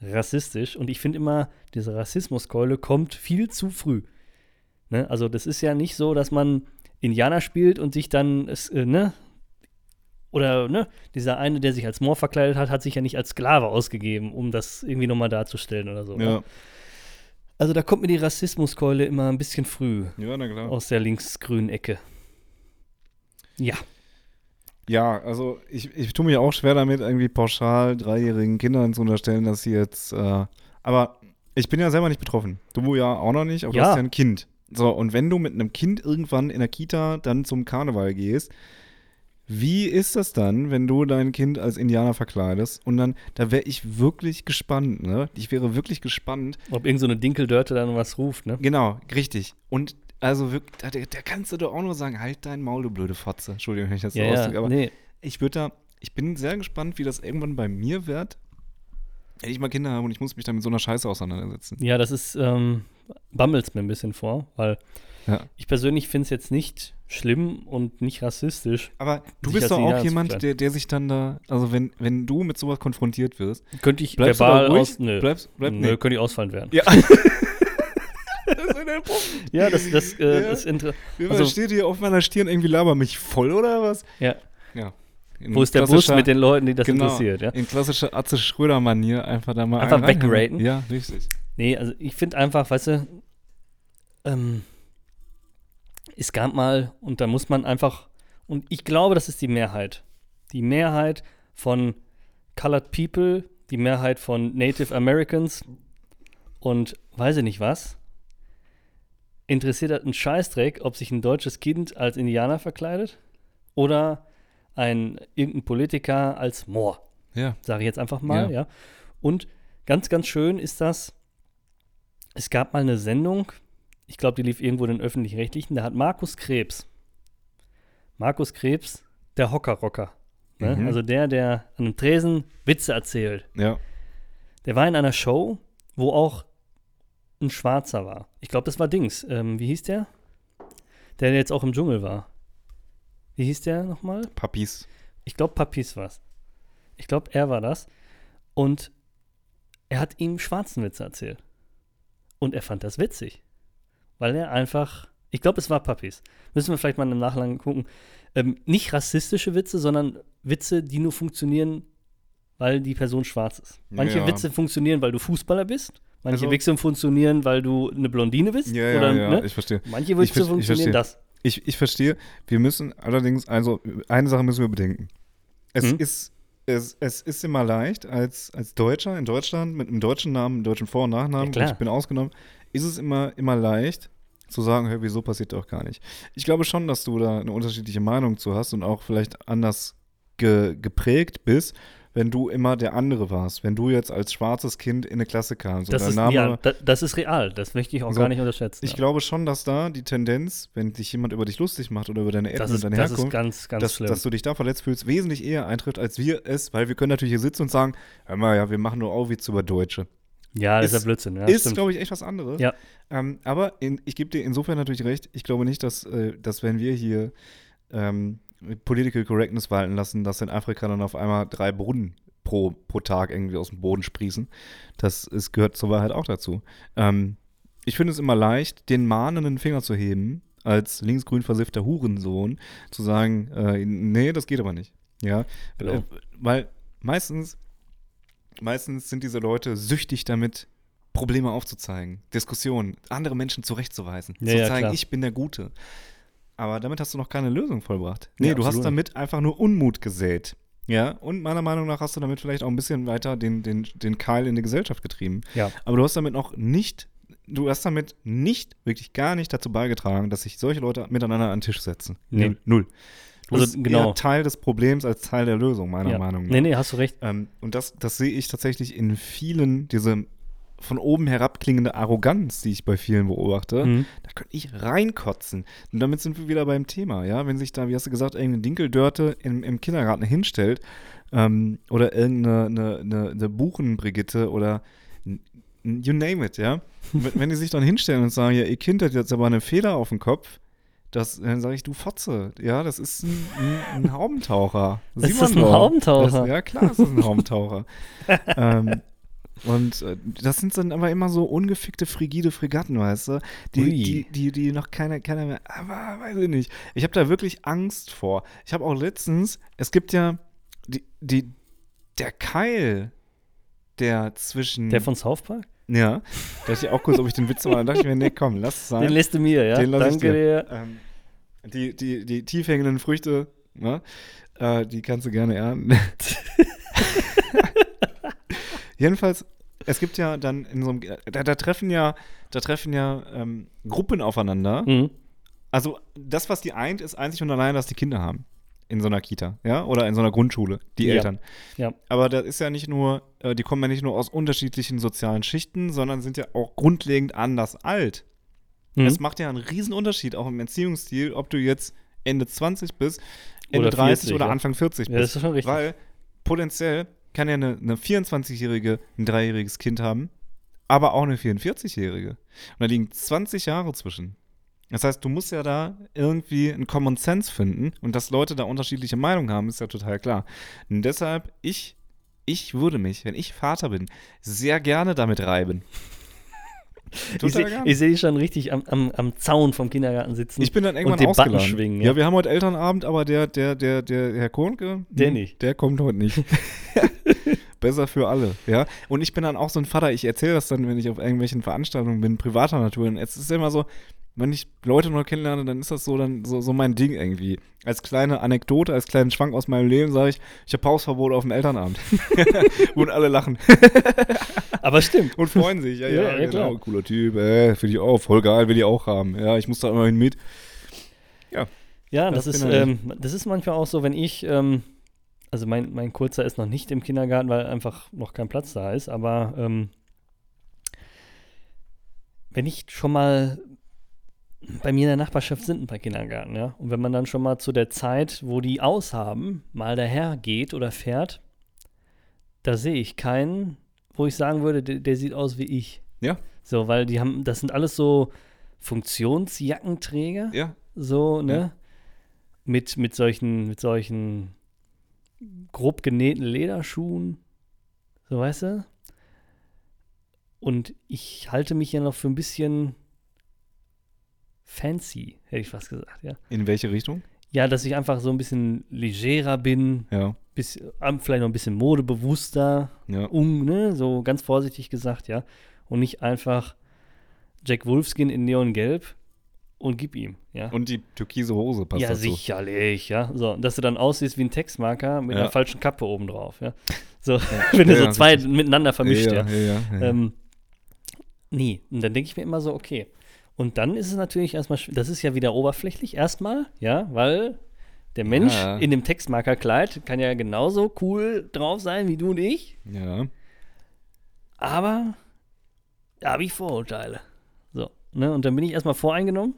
rassistisch. Und ich finde immer, diese Rassismuskeule kommt viel zu früh. Ne? Also das ist ja nicht so, dass man Indianer spielt und sich dann, äh, ne? Oder, ne, dieser eine, der sich als Moor verkleidet hat, hat sich ja nicht als Sklave ausgegeben, um das irgendwie nochmal darzustellen oder so. Ne? Ja. Also da kommt mir die Rassismuskeule immer ein bisschen früh Ja, na klar. aus der linksgrünen Ecke. Ja. Ja, also ich, ich tue mir auch schwer damit, irgendwie pauschal dreijährigen Kindern zu unterstellen, dass sie jetzt, äh, aber ich bin ja selber nicht betroffen. Du ja auch noch nicht, aber Ja. du hast ja ein Kind. So, und wenn du mit einem Kind irgendwann in der Kita dann zum Karneval gehst, wie ist das dann, wenn du dein Kind als Indianer verkleidest? Und dann, da wäre ich wirklich gespannt, ne? Ich wäre wirklich gespannt, Ob irgend so eine Dinkeldörte dann was ruft, ne? Genau, richtig. Und also wirklich, da, da kannst du doch auch nur sagen, halt dein Maul, du blöde Fotze. Entschuldigung, wenn ich das so Ja, ja, ausdrücke, aber nee. ich würde da, ich bin sehr gespannt, wie das irgendwann bei mir wird, wenn ich mal Kinder habe und ich muss mich dann mit so einer Scheiße auseinandersetzen. Ja, das ist, ähm, bammelt mir ein bisschen vor, weil Ja. ich persönlich finde es jetzt nicht schlimm und nicht rassistisch. Aber du bist doch auch jemand, der, der sich dann da, also wenn, wenn du mit sowas konfrontiert wirst, Könnte ich bleibst verbal ruhig? aus. Nö, Bleibst, bleib, nö könnte ich ausfallen werden. Ja. Ja, das, das, äh, Ja. das inter Also- steht hier auf meiner Stirn irgendwie laber mich voll oder was? ja. Ja. In Wo ist der Bus mit den Leuten, die das genau, interessiert, ja? In klassischer Atze Schröder-Manier einfach da mal Einfach wegraten? Ja, richtig. Nee, also ich finde einfach, weißt du, ähm, es gab mal, und da muss man einfach, und ich glaube, das ist die Mehrheit. Die Mehrheit von Colored People, die Mehrheit von Native Americans und weiß ich nicht was, interessiert einen Scheißdreck, ob sich ein deutsches Kind als Indianer verkleidet oder ein irgendein Politiker als Moor Ja. sage ich jetzt einfach mal, Ja. ja. Und ganz, ganz schön ist das, es gab mal eine Sendung, ich glaube, die lief irgendwo in den Öffentlich-Rechtlichen, da hat Markus Krebs, Markus Krebs, der Hockerrocker, ne? Mhm. also der, der an einem Tresen Witze erzählt, Ja. der war in einer Show, wo auch ein Schwarzer war. Ich glaube, das war Dings. Ähm, wie hieß der? Der jetzt auch im Dschungel war. Wie hieß der nochmal? Papis. Ich glaube, Papis war's. Ich glaube, er war das. Und er hat ihm schwarzen Witze erzählt. Und er fand das witzig. Weil er einfach, ich glaube, es war Papis. Müssen wir vielleicht mal im Nachlang gucken. Ähm, nicht rassistische Witze, sondern Witze, die nur funktionieren, weil die Person schwarz ist. Manche Ja. Witze funktionieren, weil du Fußballer bist. Manche Also- Witze funktionieren, weil du eine Blondine bist. Ja, ja, oder, ja, ne? ich verstehe. Manche Witze ver- funktionieren verstehe. das. Ich, ich verstehe. Wir müssen allerdings, also eine Sache müssen wir bedenken. Es Hm? ist es, es ist immer leicht, als, als Deutscher in Deutschland mit einem deutschen Namen, einem deutschen Vor- und Nachnamen, Ja, ich bin ausgenommen, ist es immer, immer leicht zu sagen, hey, wieso passiert doch gar nicht. Ich glaube schon, dass du da eine unterschiedliche Meinung zu hast und auch vielleicht anders ge, geprägt bist, wenn du immer der andere warst. Wenn du jetzt als schwarzes Kind in eine Klasse kamst Das ist, Name ja, da, das ist real. Das möchte ich auch So, gar nicht unterschätzen. ich ja. glaube schon, dass da die Tendenz, wenn sich jemand über dich lustig macht oder über deine Eltern das und ist, deine das ist Herkunft, ganz, ganz dass, schlimm. dass du dich da verletzt fühlst, wesentlich eher eintrifft, als wir es, weil wir können natürlich hier sitzen und sagen, hör mal, ja, wir machen nur auch Witze über Deutsche. Ja, das ist ist- ja Blödsinn. Ja, ist, glaube ich, echt was anderes. Ja. Ähm, aber in, ich gebe dir insofern natürlich recht, ich glaube nicht, dass, äh, dass wenn wir hier ähm, Political Correctness walten lassen, dass in Afrika dann auf einmal drei Brunnen pro, pro Tag irgendwie aus dem Boden sprießen. Das ist, gehört zur Wahrheit auch dazu. Ähm, ich finde es immer leicht, den mahnenden Finger zu heben, als linksgrün versiffter Hurensohn, zu sagen, äh, nee, das geht aber nicht. Ja, Genau. äh, weil meistens, meistens sind diese Leute süchtig damit, Probleme aufzuzeigen, Diskussionen, andere Menschen zurechtzuweisen, Ja, zu ja, zeigen, klar. ich bin der Gute. Aber damit hast du noch keine Lösung vollbracht. Nee, Ja, du hast damit einfach nur Unmut gesät. Ja, und meiner Meinung nach hast du damit vielleicht auch ein bisschen weiter den, den, den Keil in die Gesellschaft getrieben. Ja. Aber du hast damit noch nicht, du hast damit nicht, wirklich gar nicht dazu beigetragen, dass sich solche Leute miteinander an den Tisch setzen. Nee. Null. Du Also, bist genau. eher Teil des Problems als Teil der Lösung, meiner ja. Meinung nach. Nee, nee, hast du recht. Ähm, und das, das sehe ich tatsächlich in vielen, diese von oben herabklingende Arroganz, die ich bei vielen beobachte, Mhm. da könnte ich reinkotzen. Und damit sind wir wieder beim Thema, ja. Wenn sich da, wie hast du gesagt, irgendeine Dinkeldörte im, im Kindergarten hinstellt ähm, oder irgendeine eine, eine, eine Buchenbrigitte oder you name it, ja. wenn, die sich dann hinstellen und sagen, ja, ihr Kind hat jetzt aber eine Feder auf dem Kopf, das, dann sage ich, du Fotze, ja, das ist ein, ein, ein Haubentaucher. Ist Sieht das ein doch. Haubentaucher? Das, ja, klar, ist das ein Haubentaucher. ähm, und äh, das sind dann aber immer so ungefickte, frigide Fregatten, weißt du? Die, die, die, die noch keiner, keiner mehr, aber weiß ich nicht. Ich habe da wirklich Angst vor. Ich habe auch letztens, es gibt ja die, die, der Keil, der zwischen. Der von South Park? Ja, da dachte ich auch kurz, ob ich den Witz mache. Da dachte ich mir, nee, komm, lass es sein. Den lässt du mir, ja? Den lass ich Danke dir. dir. Ähm, die, die, die tief hängenden Früchte, ne? äh, die kannst du gerne ernten. Jedenfalls, es gibt ja dann in so einem, da, da treffen ja, da treffen ja ähm, Gruppen aufeinander. Mhm. Also das, was die eint, ist einzig und allein, dass die Kinder haben. In so einer Kita, ja, oder in so einer Grundschule, die Ja. Eltern. Ja. Aber das ist ja nicht nur, äh, die kommen ja nicht nur aus unterschiedlichen sozialen Schichten, sondern sind ja auch grundlegend anders alt. Mhm. Es macht ja einen riesen Unterschied, auch im Erziehungsstil, ob du jetzt Ende 20 bist, Ende Oder 30 40, oder ja. Anfang 40 Ja, das bist. ist schon richtig. Weil potenziell kann ja eine, eine 24-Jährige ein dreijähriges Kind haben, aber auch eine 44-Jährige. Und da liegen 20 Jahre zwischen. Das heißt, du musst ja da irgendwie einen Common Sense finden und dass Leute da unterschiedliche Meinungen haben, ist ja total klar. Und deshalb, ich, ich würde mich, wenn ich Vater bin, sehr gerne damit reiben. Ich sehe ich seh dich schon richtig am, am, am Zaun vom Kindergarten sitzen. Ich bin dann irgendwann den Button ausgeladen. schwingen, ja. ja. wir haben heute Elternabend, aber der, der, der, der Herr Kohnke, Der nicht. Der kommt heute nicht. Besser für alle, ja. Und ich bin dann auch so ein Vater, ich erzähle das dann, wenn ich auf irgendwelchen Veranstaltungen bin, privater Natur. Und es ist immer so, wenn ich Leute nur kennenlerne, dann ist das so dann so, so mein Ding irgendwie. Als kleine Anekdote, als kleinen Schwank aus meinem Leben sage ich, ich habe Pausverbot auf dem Elternabend. Und alle lachen Aber stimmt. und freuen sich. Ja, Ja, ja, ja, genau. klar. Cooler Typ, äh, finde ich auch, voll geil, will ich auch haben. Ja, ich muss da immerhin mit. Ja, das, Das ist, ja ähm, das ist manchmal auch so, wenn ich, ähm, also mein, mein Kurzer ist noch nicht im Kindergarten, weil einfach noch kein Platz da ist, aber ähm, wenn ich schon mal bei mir in der Nachbarschaft sind ein paar Kindergarten, ja, und wenn man dann schon mal zu der Zeit, wo die aushaben, mal daher geht oder fährt, da sehe ich keinen, wo ich sagen würde, der, der sieht aus wie ich. Ja. So, weil die haben, das sind alles so Funktionsjackenträger Ja, so, ne? Ja. Mit, mit solchen, mit solchen grob genähten Lederschuhen. So, weißt du? Und ich halte mich ja noch für ein bisschen fancy, hätte ich fast gesagt, ja. in welche Richtung? Ja, dass ich einfach so ein bisschen legerer bin, Ja, bis, ähm, vielleicht noch ein bisschen modebewusster, ja. um, ne? So ganz vorsichtig gesagt, ja. Und nicht einfach Jack Wolfskin in Neongelb und gib ihm, ja. Und die türkise Hose passt ja, dazu. sicherlich, ja. So, dass du dann aussiehst wie ein Textmarker mit Ja. einer falschen Kappe oben drauf, ja. So, wenn du so zwei miteinander vermischt, ja. Ähm, nee, und dann denke ich mir immer so, okay. Und dann ist es natürlich erstmal, das ist ja wieder oberflächlich erstmal, ja, weil der Mensch in dem Textmarkerkleid kann ja genauso cool drauf sein wie du und ich, ja. aber da habe ich Vorurteile. So, ne, und dann bin ich erstmal voreingenommen,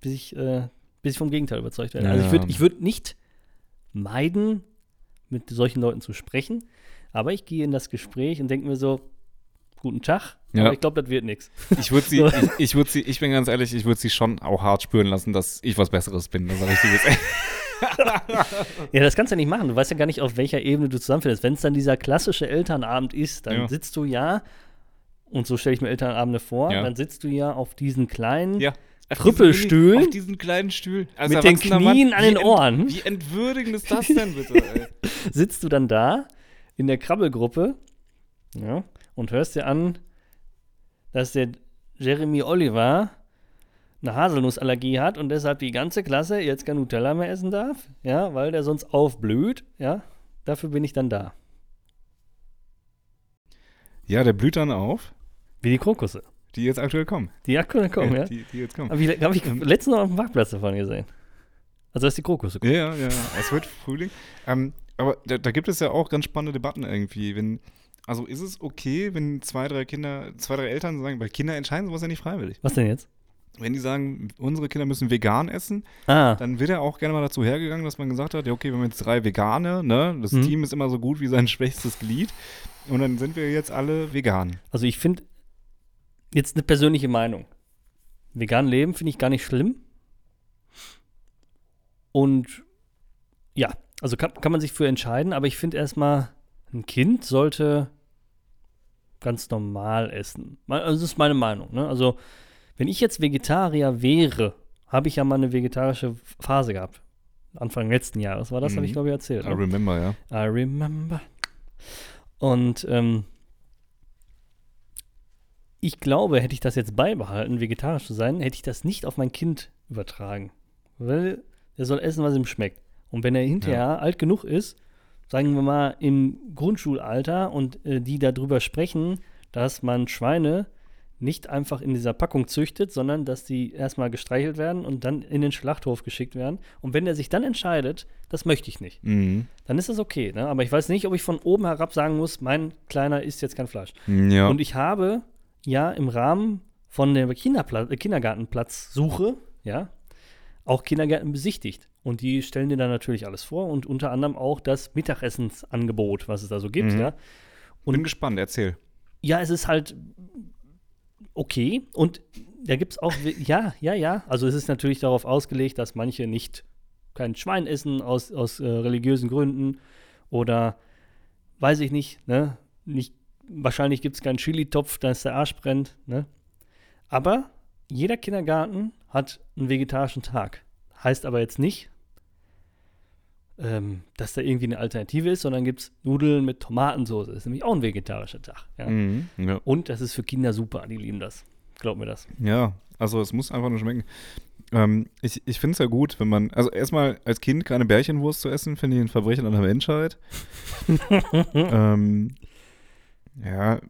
bis ich, äh, bis ich vom Gegenteil überzeugt werde. Ja, also ich würde ich würd nicht meiden, mit solchen Leuten zu sprechen, aber ich gehe in das Gespräch und denke mir so, guten Tag, Ja. aber ich glaube, das wird nichts. Ich würde sie, So. ich, ich würde sie, ich bin ganz ehrlich, ich würde sie schon auch hart spüren lassen, dass ich was Besseres bin. Das ich dir ja, das kannst du ja nicht machen. Du weißt ja gar nicht, auf welcher Ebene du zusammenfindest. Wenn es dann dieser klassische Elternabend ist, dann Ja. sitzt du ja, und so stelle ich mir Elternabende vor, Ja. dann sitzt du ja auf diesen kleinen Ja. Krüppelstühlen? Auf diesen kleinen Stühlen. Als Mit den Knien Mann, an den ent- Ohren. Wie entwürdigend ist das denn bitte? Ey? sitzt du dann da in der Krabbelgruppe ja, und hörst dir an, dass der Jeremy Oliver eine Haselnussallergie hat und deshalb die ganze Klasse jetzt kein Nutella mehr essen darf, ja, weil der sonst aufblüht, ja. Dafür bin ich dann da. Ja, der blüht dann auf, Wie die Krokusse. Die jetzt aktuell kommen. Die aktuell kommen, ja. Die, die jetzt kommen. Habe ich, hab ich letztens noch auf dem Parkplatz davon gesehen. Also, dass die Krokusse kommen. Ja, ja, ja. Es wird Frühling. Ähm, aber da, da gibt es ja auch ganz spannende Debatten irgendwie. Wenn, also ist es okay, wenn zwei, drei Kinder, zwei, drei Eltern sagen, weil Kinder entscheiden sowas ja nicht freiwillig. Was denn jetzt? Wenn die sagen, unsere Kinder müssen vegan essen, Ah, dann wird ja auch gerne mal dazu hergegangen, dass man gesagt hat, ja, okay, wir haben jetzt drei Vegane, ne? Das Mhm. Team ist immer so gut wie sein schwächstes Glied. Und dann sind wir jetzt alle vegan. also ich finde, jetzt eine persönliche Meinung. Vegan leben finde ich gar nicht schlimm. Und ja, also kann, kann man sich für entscheiden, aber ich finde erstmal, ein Kind sollte ganz normal essen. Also das ist meine Meinung. Ne? Also, wenn ich jetzt Vegetarier wäre, habe ich ja mal eine vegetarische Phase gehabt. Anfang letzten Jahres war das, habe ich Mhm. glaube ich erzählt. I Ne? remember, ja. I remember. Und ähm, ich glaube, hätte ich das jetzt beibehalten, vegetarisch zu sein, hätte ich das nicht auf mein Kind übertragen. Weil er soll essen, was ihm schmeckt. Und wenn er hinterher alt genug ist, sagen wir mal im Grundschulalter und äh, die darüber sprechen, dass man Schweine nicht einfach in dieser Packung züchtet, sondern dass die erstmal gestreichelt werden und dann in den Schlachthof geschickt werden. Und wenn er sich dann entscheidet, das möchte ich nicht Mhm. dann ist das okay. Ne? Aber ich weiß nicht, ob ich von oben herab sagen muss, mein Kleiner isst jetzt kein Fleisch. Ja. Und ich habe ja im Rahmen von der äh, Kindergartenplatzsuche, ja, auch Kindergärten besichtigt. Und die stellen dir dann natürlich alles vor und unter anderem auch das Mittagessensangebot, was es da so gibt, Mhm. ja. Bin gespannt, erzähl. Ja, es ist halt okay. Und da gibt es auch, ja, ja, ja. Also es ist natürlich darauf ausgelegt, dass manche nicht kein Schwein essen aus, aus äh, religiösen Gründen oder weiß ich nicht, ne? Nicht, wahrscheinlich gibt es keinen Chili-Topf, da ist der Arsch brennt, ne? Aber jeder Kindergarten hat einen vegetarischen Tag. Heißt aber jetzt nicht, ähm, dass da irgendwie eine Alternative ist, sondern gibt es Nudeln mit Tomatensauce. Das ist nämlich auch ein vegetarischer Tag. Ja? Mhm. Ja. Und das ist für Kinder super, die lieben das. Glaub mir das. Ja, also es muss einfach nur schmecken. Ähm, ich ich finde es ja gut, wenn man, also erstmal als Kind keine Bärchenwurst zu essen, finde ich ein Verbrechen an der Menschheit. ähm, ja,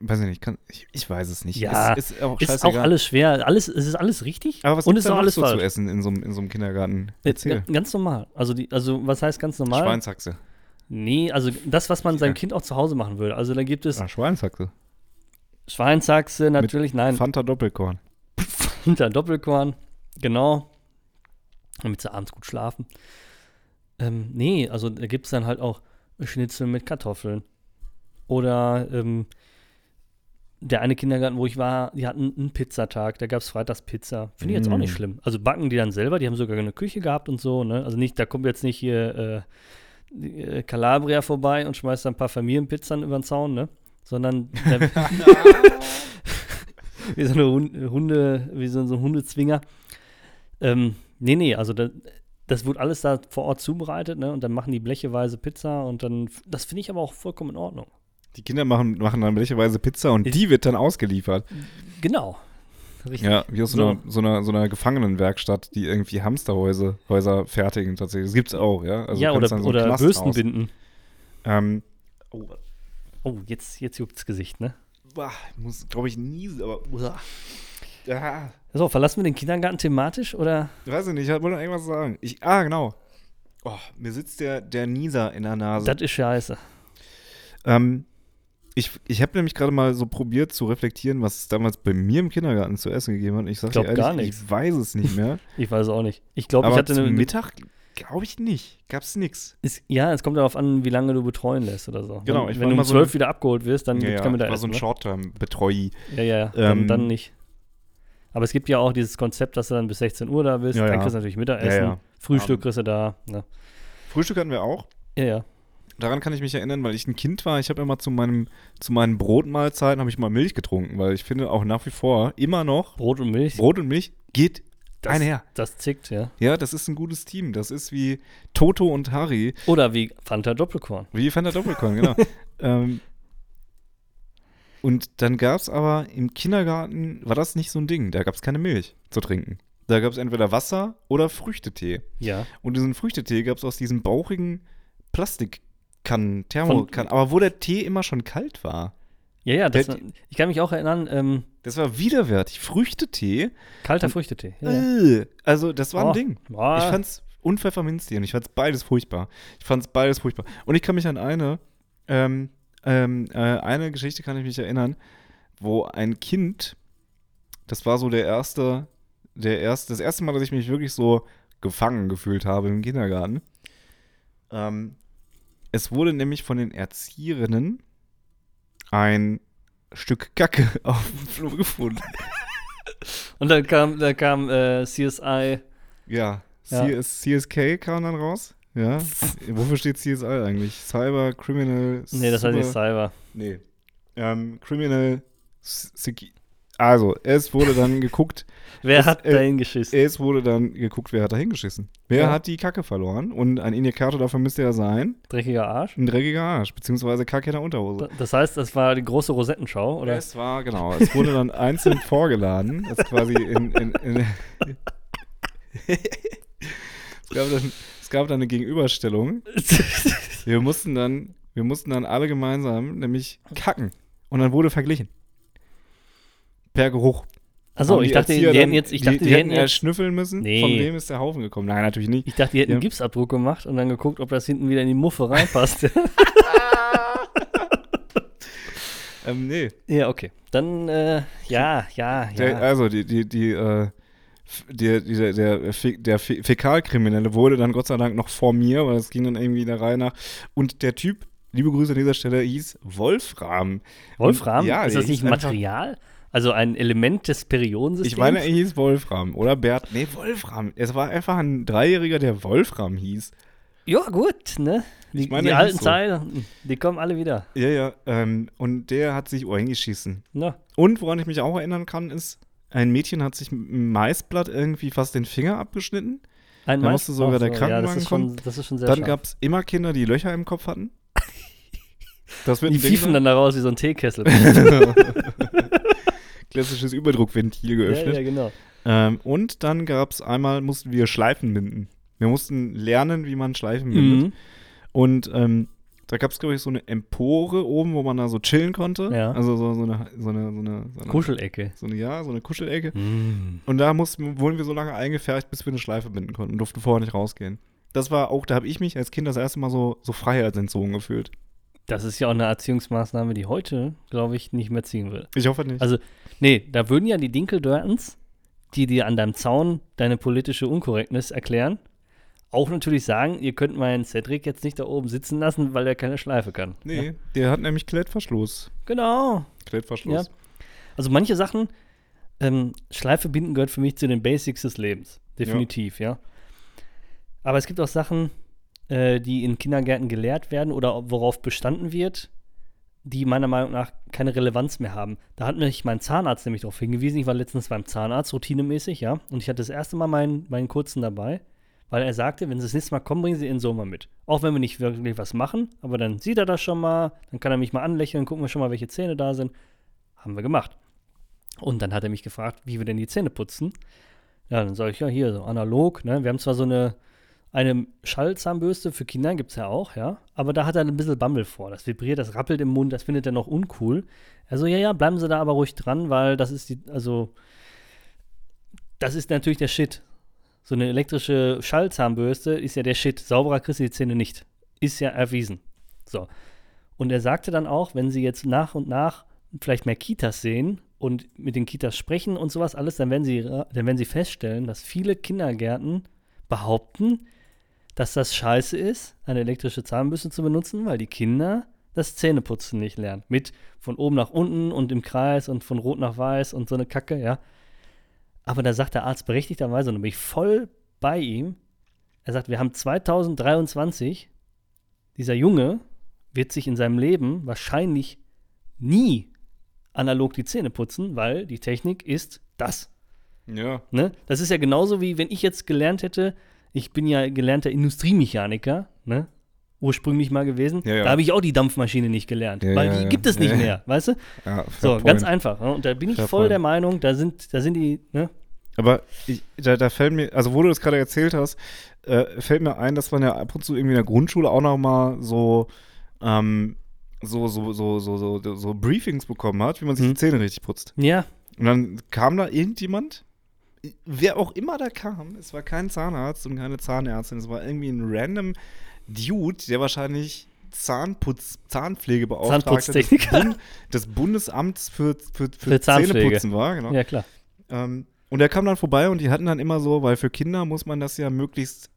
weiß ich nicht, kann, ich, ich weiß es nicht. Ja, ist, ist auch Ist auch alles schwer. Alles, es ist alles richtig Aber was und ist da auch alles so zu falsch. essen in so, einem- in so einem Kindergarten? Äh, Erzähl. ga- Ganz normal. Also, die, also, was heißt ganz normal? Schweinshaxe. Nee, also das, was man seinem Ja. Kind auch zu Hause machen würde. Also da gibt es Ah, Schweinshaxe. Schweinshaxe, natürlich, nein, Fanta Doppelkorn. hinter Doppelkorn, genau, damit sie abends gut schlafen. Ähm, nee, also da gibt es dann halt auch Schnitzel mit Kartoffeln. Oder ähm, der eine Kindergarten, wo ich war, die hatten einen Pizzatag, da gab es freitags Pizza. Finde ich jetzt auch nicht Mm. schlimm. Also backen die dann selber, die haben sogar eine Küche gehabt und so, ne? Also nicht, da kommt jetzt nicht hier äh, äh, Calabria vorbei und schmeißt dann ein paar Familienpizzen über den Zaun, ne? Sondern da, wie so eine Hun- Hunde, wie so ein Hundezwinger. Ähm, nee, nee, also da, das wird alles da vor Ort zubereitet, ne? Und dann machen die blecheweise Pizza und dann, das finde ich aber auch vollkommen in Ordnung. Die Kinder machen, machen dann welcherweise Pizza und die wird dann ausgeliefert. Genau. Richtig. Ja, wie aus so, So. einer, so, einer, so einer Gefangenenwerkstatt, die irgendwie Hamsterhäuser Häuser fertigen tatsächlich. Das gibt's auch, ja. Also ja, oder, so oder Bürsten binden. Ähm, Oh, jetzt, jetzt juckt's Gesicht, ne? boah, muss, glaube ich, nie, aber. Uah. Ja, So, verlassen wir den Kindergarten thematisch oder? weiß ich nicht, ich wollte noch irgendwas sagen. Ich, ah, genau. Oh, mir sitzt der, der Nieser in der Nase. Das ist scheiße. Ähm, ich ich habe nämlich gerade mal so probiert zu reflektieren, was es damals bei mir im Kindergarten zu essen gegeben hat. Und ich sage dir ehrlich, gar nichts. ich weiß es nicht mehr. Ich weiß auch nicht. Ich glaube, ich hatte zum eine. Mittag glaube ich nicht. Gab's nix. Ist, ja, es kommt darauf an, wie lange du betreuen lässt oder so. Genau, Wenn, wenn du um immer so 12 ein- wieder abgeholt wirst, dann Ja, gibt's ja, kein ich war Mittagessen. so ein ne? Short-Term-Betreuи. Ja, ja, dann, Ähm, dann nicht. Aber es gibt ja auch dieses Konzept, dass du dann bis 16 Uhr da bist. Ja, dann ja. kriegst du natürlich Ja, Mittagessen. ja. Frühstück Abend. kriegst du da. Ne? Frühstück hatten wir auch. Ja, ja. Daran kann ich mich erinnern, weil ich ein Kind war. Ich habe immer zu meinem zu meinen Brotmahlzeiten habe ich mal Milch getrunken, weil ich finde auch nach wie vor immer noch Brot und Milch. Brot und Milch geht das, einher. Das zickt, ja. Ja, das ist ein gutes Team. Das ist wie Toto und Harry, Oder wie Fanta Doppelkorn. wie Fanta Doppelkorn, genau. ähm, und dann gab es aber im Kindergarten, war das nicht so ein Ding. Da gab es keine Milch zu trinken. Da gab es entweder Wasser oder Früchtetee. Ja. Und diesen Früchtetee gab es aus diesen bauchigen Plastikkannen, Thermokannen, aber wo der Tee immer schon kalt war. Ja, ja, das, Der- ich kann mich auch erinnern, ähm, Das war widerwärtig. Früchtetee. kalter Früchtetee. Ja. Äh, also, das war ein Oh, Ding. oh. Ich fand's und Pfefferminztee und ich fand's beides furchtbar. Ich fand's beides furchtbar. Und ich kann mich an eine, ähm, ähm, äh, eine Geschichte kann ich mich erinnern, wo ein Kind, das war so der erste, der erste, das erste Mal, dass ich mich wirklich so gefangen gefühlt habe im Kindergarten. Ähm, es wurde nämlich von den Erzieherinnen ein Stück Kacke auf dem Flur gefunden. Und dann kam, dann kam äh, CSI. Ja, Ja. CS, CSK kam dann raus. Ja. Wofür steht CSI eigentlich? Cyber Criminal. Nee, das heißt nicht Cyber. Nee. Ähm, Criminal. Also, es wurde dann geguckt, Wer Das, hat äh, dahin geschissen? es wurde dann geguckt, wer hat da hingeschissen. Wer Ja. hat die Kacke verloren? Und ein Indikator dafür müsste ja sein, Dreckiger Arsch? ein dreckiger Arsch, beziehungsweise Kacke in der Unterhose. Das heißt, das war die große Rosettenschau, oder? Es war, genau, es wurde dann einzeln vorgeladen. Das quasi in. in, in es, gab dann, es gab dann eine Gegenüberstellung. Wir mussten dann, wir mussten dann alle gemeinsam nämlich kacken. Und dann wurde verglichen. Per Geruch. Achso, ich die dachte, die, Erzieher hätten dann- jetzt, ich die, dachte, die, die, hätten hätten jetzt, erschnüffeln müssen, Nee. von wem ist der Haufen gekommen. Nein, natürlich nicht. ich dachte, die hätten Ja. einen Gipsabdruck gemacht und dann geguckt, ob das hinten wieder in die Muffe reinpasst. Ähm, nee. ja, okay. Dann, äh, ja, ja, Der, ja. also, die, die, die, äh, der, die, der, der, der Fäkalkriminelle wurde dann Gott sei Dank noch vor mir, weil es ging dann irgendwie der Reihe nach. Und der Typ, liebe Grüße an dieser Stelle, hieß Wolfram. Wolfram? ja, ist der das nicht hieß einfach- Material? Also ein Element des Periodensystems? Ich meine, er hieß Wolfram. Oder Bert. Nee, Wolfram. Es war einfach ein Dreijähriger, der Wolfram hieß. ja, gut, ne? Die, Ich meine, die alten so. Zeiten, die kommen alle wieder. Ja, ja. Ähm, und der hat sich eingeschissen. Na, Und woran ich mich auch erinnern kann, ist, ein Mädchen hat sich mit einem Maisblatt irgendwie fast den Finger abgeschnitten. ein Da musste sogar Ach der ja, Krankenwagen schon sehr Dann gab es immer Kinder, die Löcher im Kopf hatten. Die sein. dann da raus wie so ein Teekessel. Klassisches Überdruckventil ja, geöffnet. ja, genau. Ähm, und dann gab es einmal, mussten wir Schleifen binden. Wir mussten lernen, wie man Schleifen bindet. Mhm. Und ähm, da gab es, glaube ich, so eine Empore oben, wo man da so chillen konnte. Ja. Also so, so, eine, so, eine, so, eine, so eine. Kuschelecke. So eine, ja, so eine Kuschelecke. Mhm. Und da mussten, wurden wir so lange eingefärbt, bis wir eine Schleife binden konnten und durften vorher nicht rausgehen. Das war auch, da habe ich mich als Kind das erste Mal so, so freiheitsentzogen gefühlt. Das ist ja auch eine Erziehungsmaßnahme, die heute, glaube ich, nicht mehr ziehen würde. Ich hoffe nicht. Also, nee, da würden ja die Dinkeldörtens, die dir an deinem Zaun deine politische Unkorrektness erklären, auch natürlich sagen, ihr könnt meinen Cedric jetzt nicht da oben sitzen lassen, weil er keine Schleife kann. nee, Ja. der hat nämlich Klettverschluss. Genau. Klettverschluss. Ja. Also manche Sachen, ähm, Schleife binden gehört für mich zu den Basics des Lebens. Definitiv, ja. Aber es gibt auch Sachen, äh, die in Kindergärten gelehrt werden oder worauf bestanden wird, die meiner Meinung nach keine Relevanz mehr haben. Da hat mich mein Zahnarzt nämlich darauf hingewiesen. Ich war letztens beim Zahnarzt, routinemäßig, ja. Und ich hatte das erste Mal meinen, meinen kurzen dabei, weil er sagte, wenn sie das nächste Mal kommen, bringen sie ihren Sohn mal mit. Auch wenn wir nicht wirklich was machen, aber dann sieht er das schon mal, dann kann er mich mal anlächeln, gucken wir schon mal, welche Zähne da sind. Haben wir gemacht. Und dann hat er mich gefragt, wie wir denn die Zähne putzen. Ja, dann sage ich, ja, hier, so analog, ne? Wir haben zwar so eine, eine Schallzahnbürste für Kinder, gibt es ja auch, ja. Aber da hat er ein bisschen Bammel vor. Das vibriert, das rappelt im Mund, das findet er noch uncool. Also, ja, ja, bleiben Sie da aber ruhig dran, weil das ist die, also, das ist natürlich der Shit. So eine elektrische Schallzahnbürste ist ja der Shit. Sauberer kriegst du die Zähne nicht. Ist ja erwiesen. So. Und er sagte dann auch, wenn sie jetzt nach und nach vielleicht mehr Kitas sehen und mit den Kitas sprechen und sowas alles, dann werden sie, dann werden sie feststellen, dass viele Kindergärten behaupten, dass das scheiße ist, eine elektrische Zahnbürste zu benutzen, weil die Kinder das Zähneputzen nicht lernen. Mit von oben nach unten und im Kreis und von rot nach weiß und so eine Kacke, ja. Aber da sagt der Arzt berechtigterweise, und da bin ich voll bei ihm, er sagt, wir haben 2023, dieser Junge wird sich in seinem Leben wahrscheinlich nie analog die Zähne putzen, weil die Technik ist das. Ja. Ne? Das ist ja genauso wie wenn ich jetzt gelernt hätte, ich bin ja gelernter Industriemechaniker, ne? ursprünglich mal gewesen, Ja, ja. da habe ich auch die Dampfmaschine nicht gelernt, Ja, weil die gibt es nicht mehr, weißt du? So, fair ganz point. einfach. Ne? Und da bin ich Fair voll point. der Meinung, da sind, da sind die, ne? Aber ich, da, da fällt mir, also wo du das gerade erzählt hast, äh, fällt mir ein, dass man ja ab und zu irgendwie in der Grundschule auch noch mal so, ähm, so, so, so, so, so, so Briefings bekommen hat, wie man sich Mhm. die Zähne richtig putzt. Ja, Und dann kam da irgendjemand, wer auch immer da kam, es war kein Zahnarzt und keine Zahnärztin, es war irgendwie ein random Dude, der wahrscheinlich Zahnputz, Zahnpflegebeauftragter des. Bund, des Bundesamts für, für, für, Für Zahnpflege. Zähneputzen war, genau. ja klar. Ähm, und der kam dann vorbei und die hatten dann immer so, weil für Kinder muss man das ja möglichst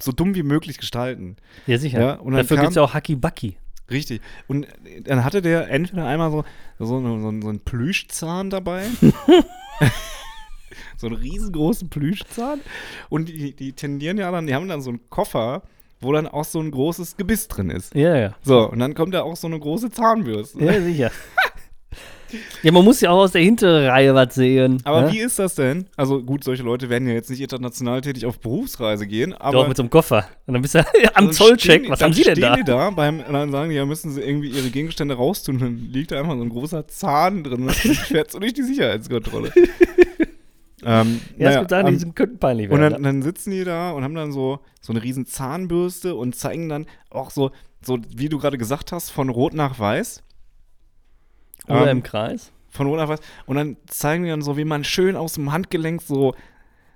so dumm wie möglich gestalten. Ja, sicher. Ja, und Dafür gibt es ja auch Hacky Bucky. Richtig. Und dann hatte der entweder einmal so, so, so, so einen Plüschzahn dabei. so einen riesengroßen Plüschzahn. Und die, die tendieren ja dann, die haben dann so einen Koffer, wo dann auch so ein großes Gebiss drin ist. Ja, ja. So, und dann kommt da auch so eine große Zahnbürste. Ja, sicher. ja, man muss ja auch aus der hinteren Reihe was sehen. Aber ne? wie ist das denn? Also gut, solche Leute werden ja jetzt nicht international tätig auf Berufsreise gehen, aber Doch, mit so einem Koffer. Und dann bist du am dann Zollcheck. Was dann haben Sie denn da? die da beim, und dann sagen die, ja, müssen sie irgendwie ihre Gegenstände raustun. Dann liegt da einfach so ein großer Zahn drin. Das fährt so durch die Sicherheitskontrolle. ähm, Ja, es gibt Sachen, ähm, die sind, könnten peinlich und werden. dann, dann sitzen die da und haben dann so, so eine riesen Zahnbürste und zeigen dann auch so, so wie du gerade gesagt hast, von rot nach weiß. Oder ähm, im Kreis. Von rot nach weiß. Und dann zeigen die dann so, wie man schön aus dem Handgelenk so,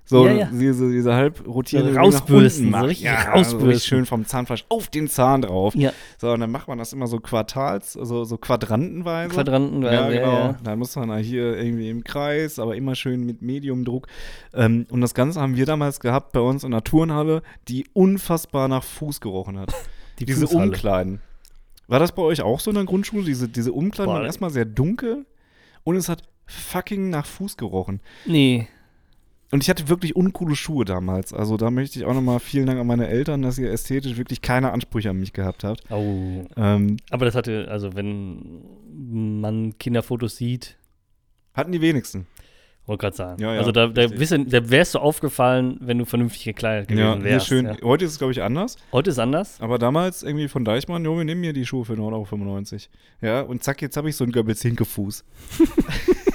so Ja, ja. diese, diese halb rotierende So rausbürsten, so richtig ja, rausbürsten. richtig schön vom Zahnfleisch auf den Zahn drauf. Ja, So, und dann macht man das immer so quartals, also so quadrantenweise. Quadranten. Ja, genau. ja. Dann muss man hier irgendwie im Kreis, aber immer schön mit Mediumdruck. Ähm, und das Ganze haben wir damals gehabt bei uns in der Turnhalle, die unfassbar nach Fuß gerochen hat. Die Diese Fußhalle. Umkleiden. War das bei euch auch so in der Grundschule? Diese, diese Umkleiden Boah, waren erstmal sehr dunkel und es hat fucking nach Fuß gerochen. Nee. Und ich hatte wirklich uncoole Schuhe damals. Also da möchte ich auch nochmal vielen Dank an meine Eltern, dass ihr ästhetisch wirklich keine Ansprüche an mich gehabt habt. Oh. Ähm, Aber das hatte, also wenn man Kinderfotos sieht, hatten die wenigsten. wollte gerade sagen. Ja, ja, also da, da, wissen, da wärst du aufgefallen, wenn du vernünftig gekleidet gewesen Ja, wärst. schön. Ja. Heute ist es, glaube ich, anders. Heute ist anders. Aber damals irgendwie von Deichmann, jo, wir nehmen mir die Schuhe für 9,95 Euro. Ja, und zack, jetzt habe ich so einen Goebbels Hinkefuß.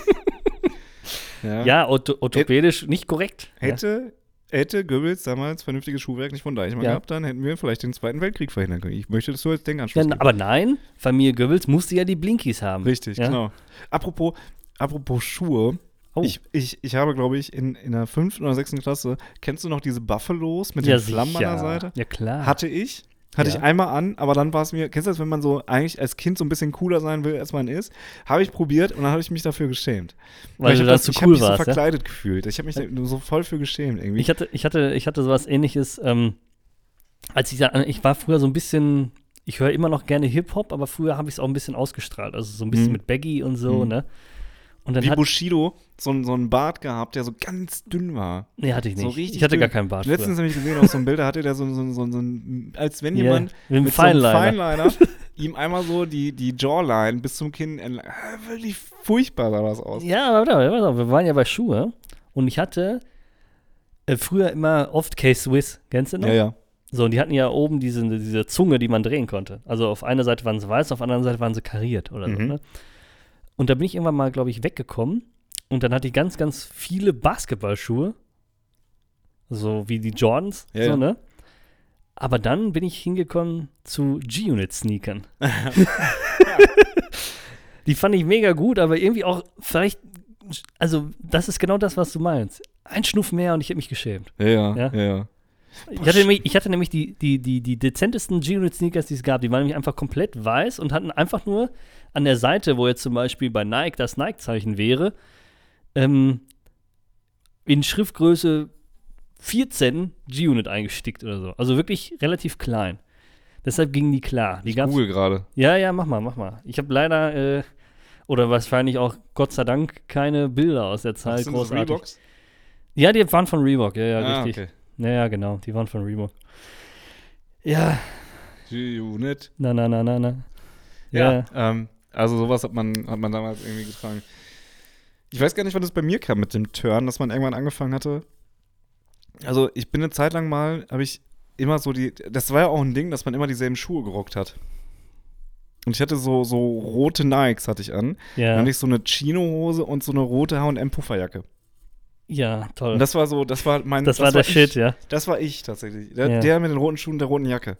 ja. Ja, ortho orthopädisch nicht korrekt. Hätte, hätte Goebbels damals vernünftiges Schuhwerk nicht von Deichmann Ja. gehabt, dann hätten wir vielleicht den Zweiten Weltkrieg verhindern können. Ich möchte das so als Ja. Denkanschluss Ja, aber nein, Familie Goebbels musste ja die Blinkies haben. Richtig, ja? genau. Apropos, apropos Schuhe. Oh. Ich, ich, ich habe, glaube ich, in, in der fünften oder sechsten Klasse, kennst du noch diese Buffalos mit ja, den Flammen an der Seite? Ja, klar. Hatte ich. Hatte Ja. ich einmal an, aber dann war es mir, kennst du das, wenn man so eigentlich als Kind so ein bisschen cooler sein will, als man ist? Habe ich probiert und dann habe ich mich dafür geschämt. weil ich du da das- zu ich hab cool mich so warst. ja? verkleidet gefühlt. Ich habe mich so voll für geschämt irgendwie. Ich hatte, ich hatte, ich hatte sowas ähnliches, ähm, als ich da, ich war früher so ein bisschen, ich höre immer noch gerne Hip-Hop, aber früher habe ich es auch ein bisschen ausgestrahlt. Also so ein bisschen Mhm. mit Baggy und so, Mhm. ne? Und dann Wie hat, Bushido so, so einen Bart gehabt, der so ganz dünn war. nee, hatte ich nicht. So richtig ich hatte dünn. gar keinen Bart Letztens habe ich gesehen, auf so einem Bild, da hatte der so, so, so, so ein, als wenn Ja, jemand mit mit so einem Feinliner. Feinliner ihm einmal so die, die Jawline bis zum Kinn Wirklich furchtbar sah das aus. Ja, aber warte, warte, mal, wir waren ja bei Schuhe und ich hatte äh, früher immer oft K-Swiss, kennst du noch? Ja, ja. So, und die hatten ja oben diese, diese Zunge, die man drehen konnte. Also auf einer Seite waren sie weiß, auf der anderen Seite waren sie kariert oder so. Mhm. Ne? Und da bin ich irgendwann mal, glaube ich, weggekommen und dann hatte ich ganz, ganz viele Basketballschuhe. So wie die Jordans, Ja, so, ja. ne? Aber dann bin ich hingekommen zu G-Unit-Sneakern. die fand ich mega gut, aber irgendwie auch vielleicht, also das ist genau das, was du meinst. Ein Schnuff mehr und ich hätte mich geschämt. Ja, ja, Ja? ja. Ich hatte, nämlich, ich hatte nämlich die, die, die, die dezentesten G-Unit-Sneakers, die es gab. Die waren nämlich einfach komplett weiß und hatten einfach nur an der Seite, wo jetzt zum Beispiel bei Nike das Nike-Zeichen wäre, ähm, in Schriftgröße 14 G-Unit eingestickt oder so. Also wirklich relativ klein. Deshalb gingen die klar. Die Ich google gerade. ja, ja, mach mal, mach mal. Ich habe leider, äh, oder wahrscheinlich auch Gott sei Dank, keine Bilder aus der Zeit Sind das großartig. Reeboks? Ja, die waren von Reebok, ja, ja, Ah, richtig. okay. Naja, genau, die waren von Reebok. Ja, Unit. na, na, na, na, na. Ja. Ähm, also sowas hat man, hat man damals irgendwie getragen. Ich weiß gar nicht, wann das bei mir kam mit dem Turn, dass man irgendwann angefangen hatte. Also ich bin eine Zeit lang mal, habe ich immer so die, das war ja auch ein Ding, dass man immer dieselben Schuhe gerockt hat. Und ich hatte so, so rote Nikes hatte ich an. Dann Ja, hatte ich so eine Chino-Hose und so eine rote H&M-Pufferjacke. Ja, toll. Und das war so, das war mein, das, war der ich, Shit, ja. Das war ich tatsächlich. Der, Ja. der mit den roten Schuhen, der roten Jacke.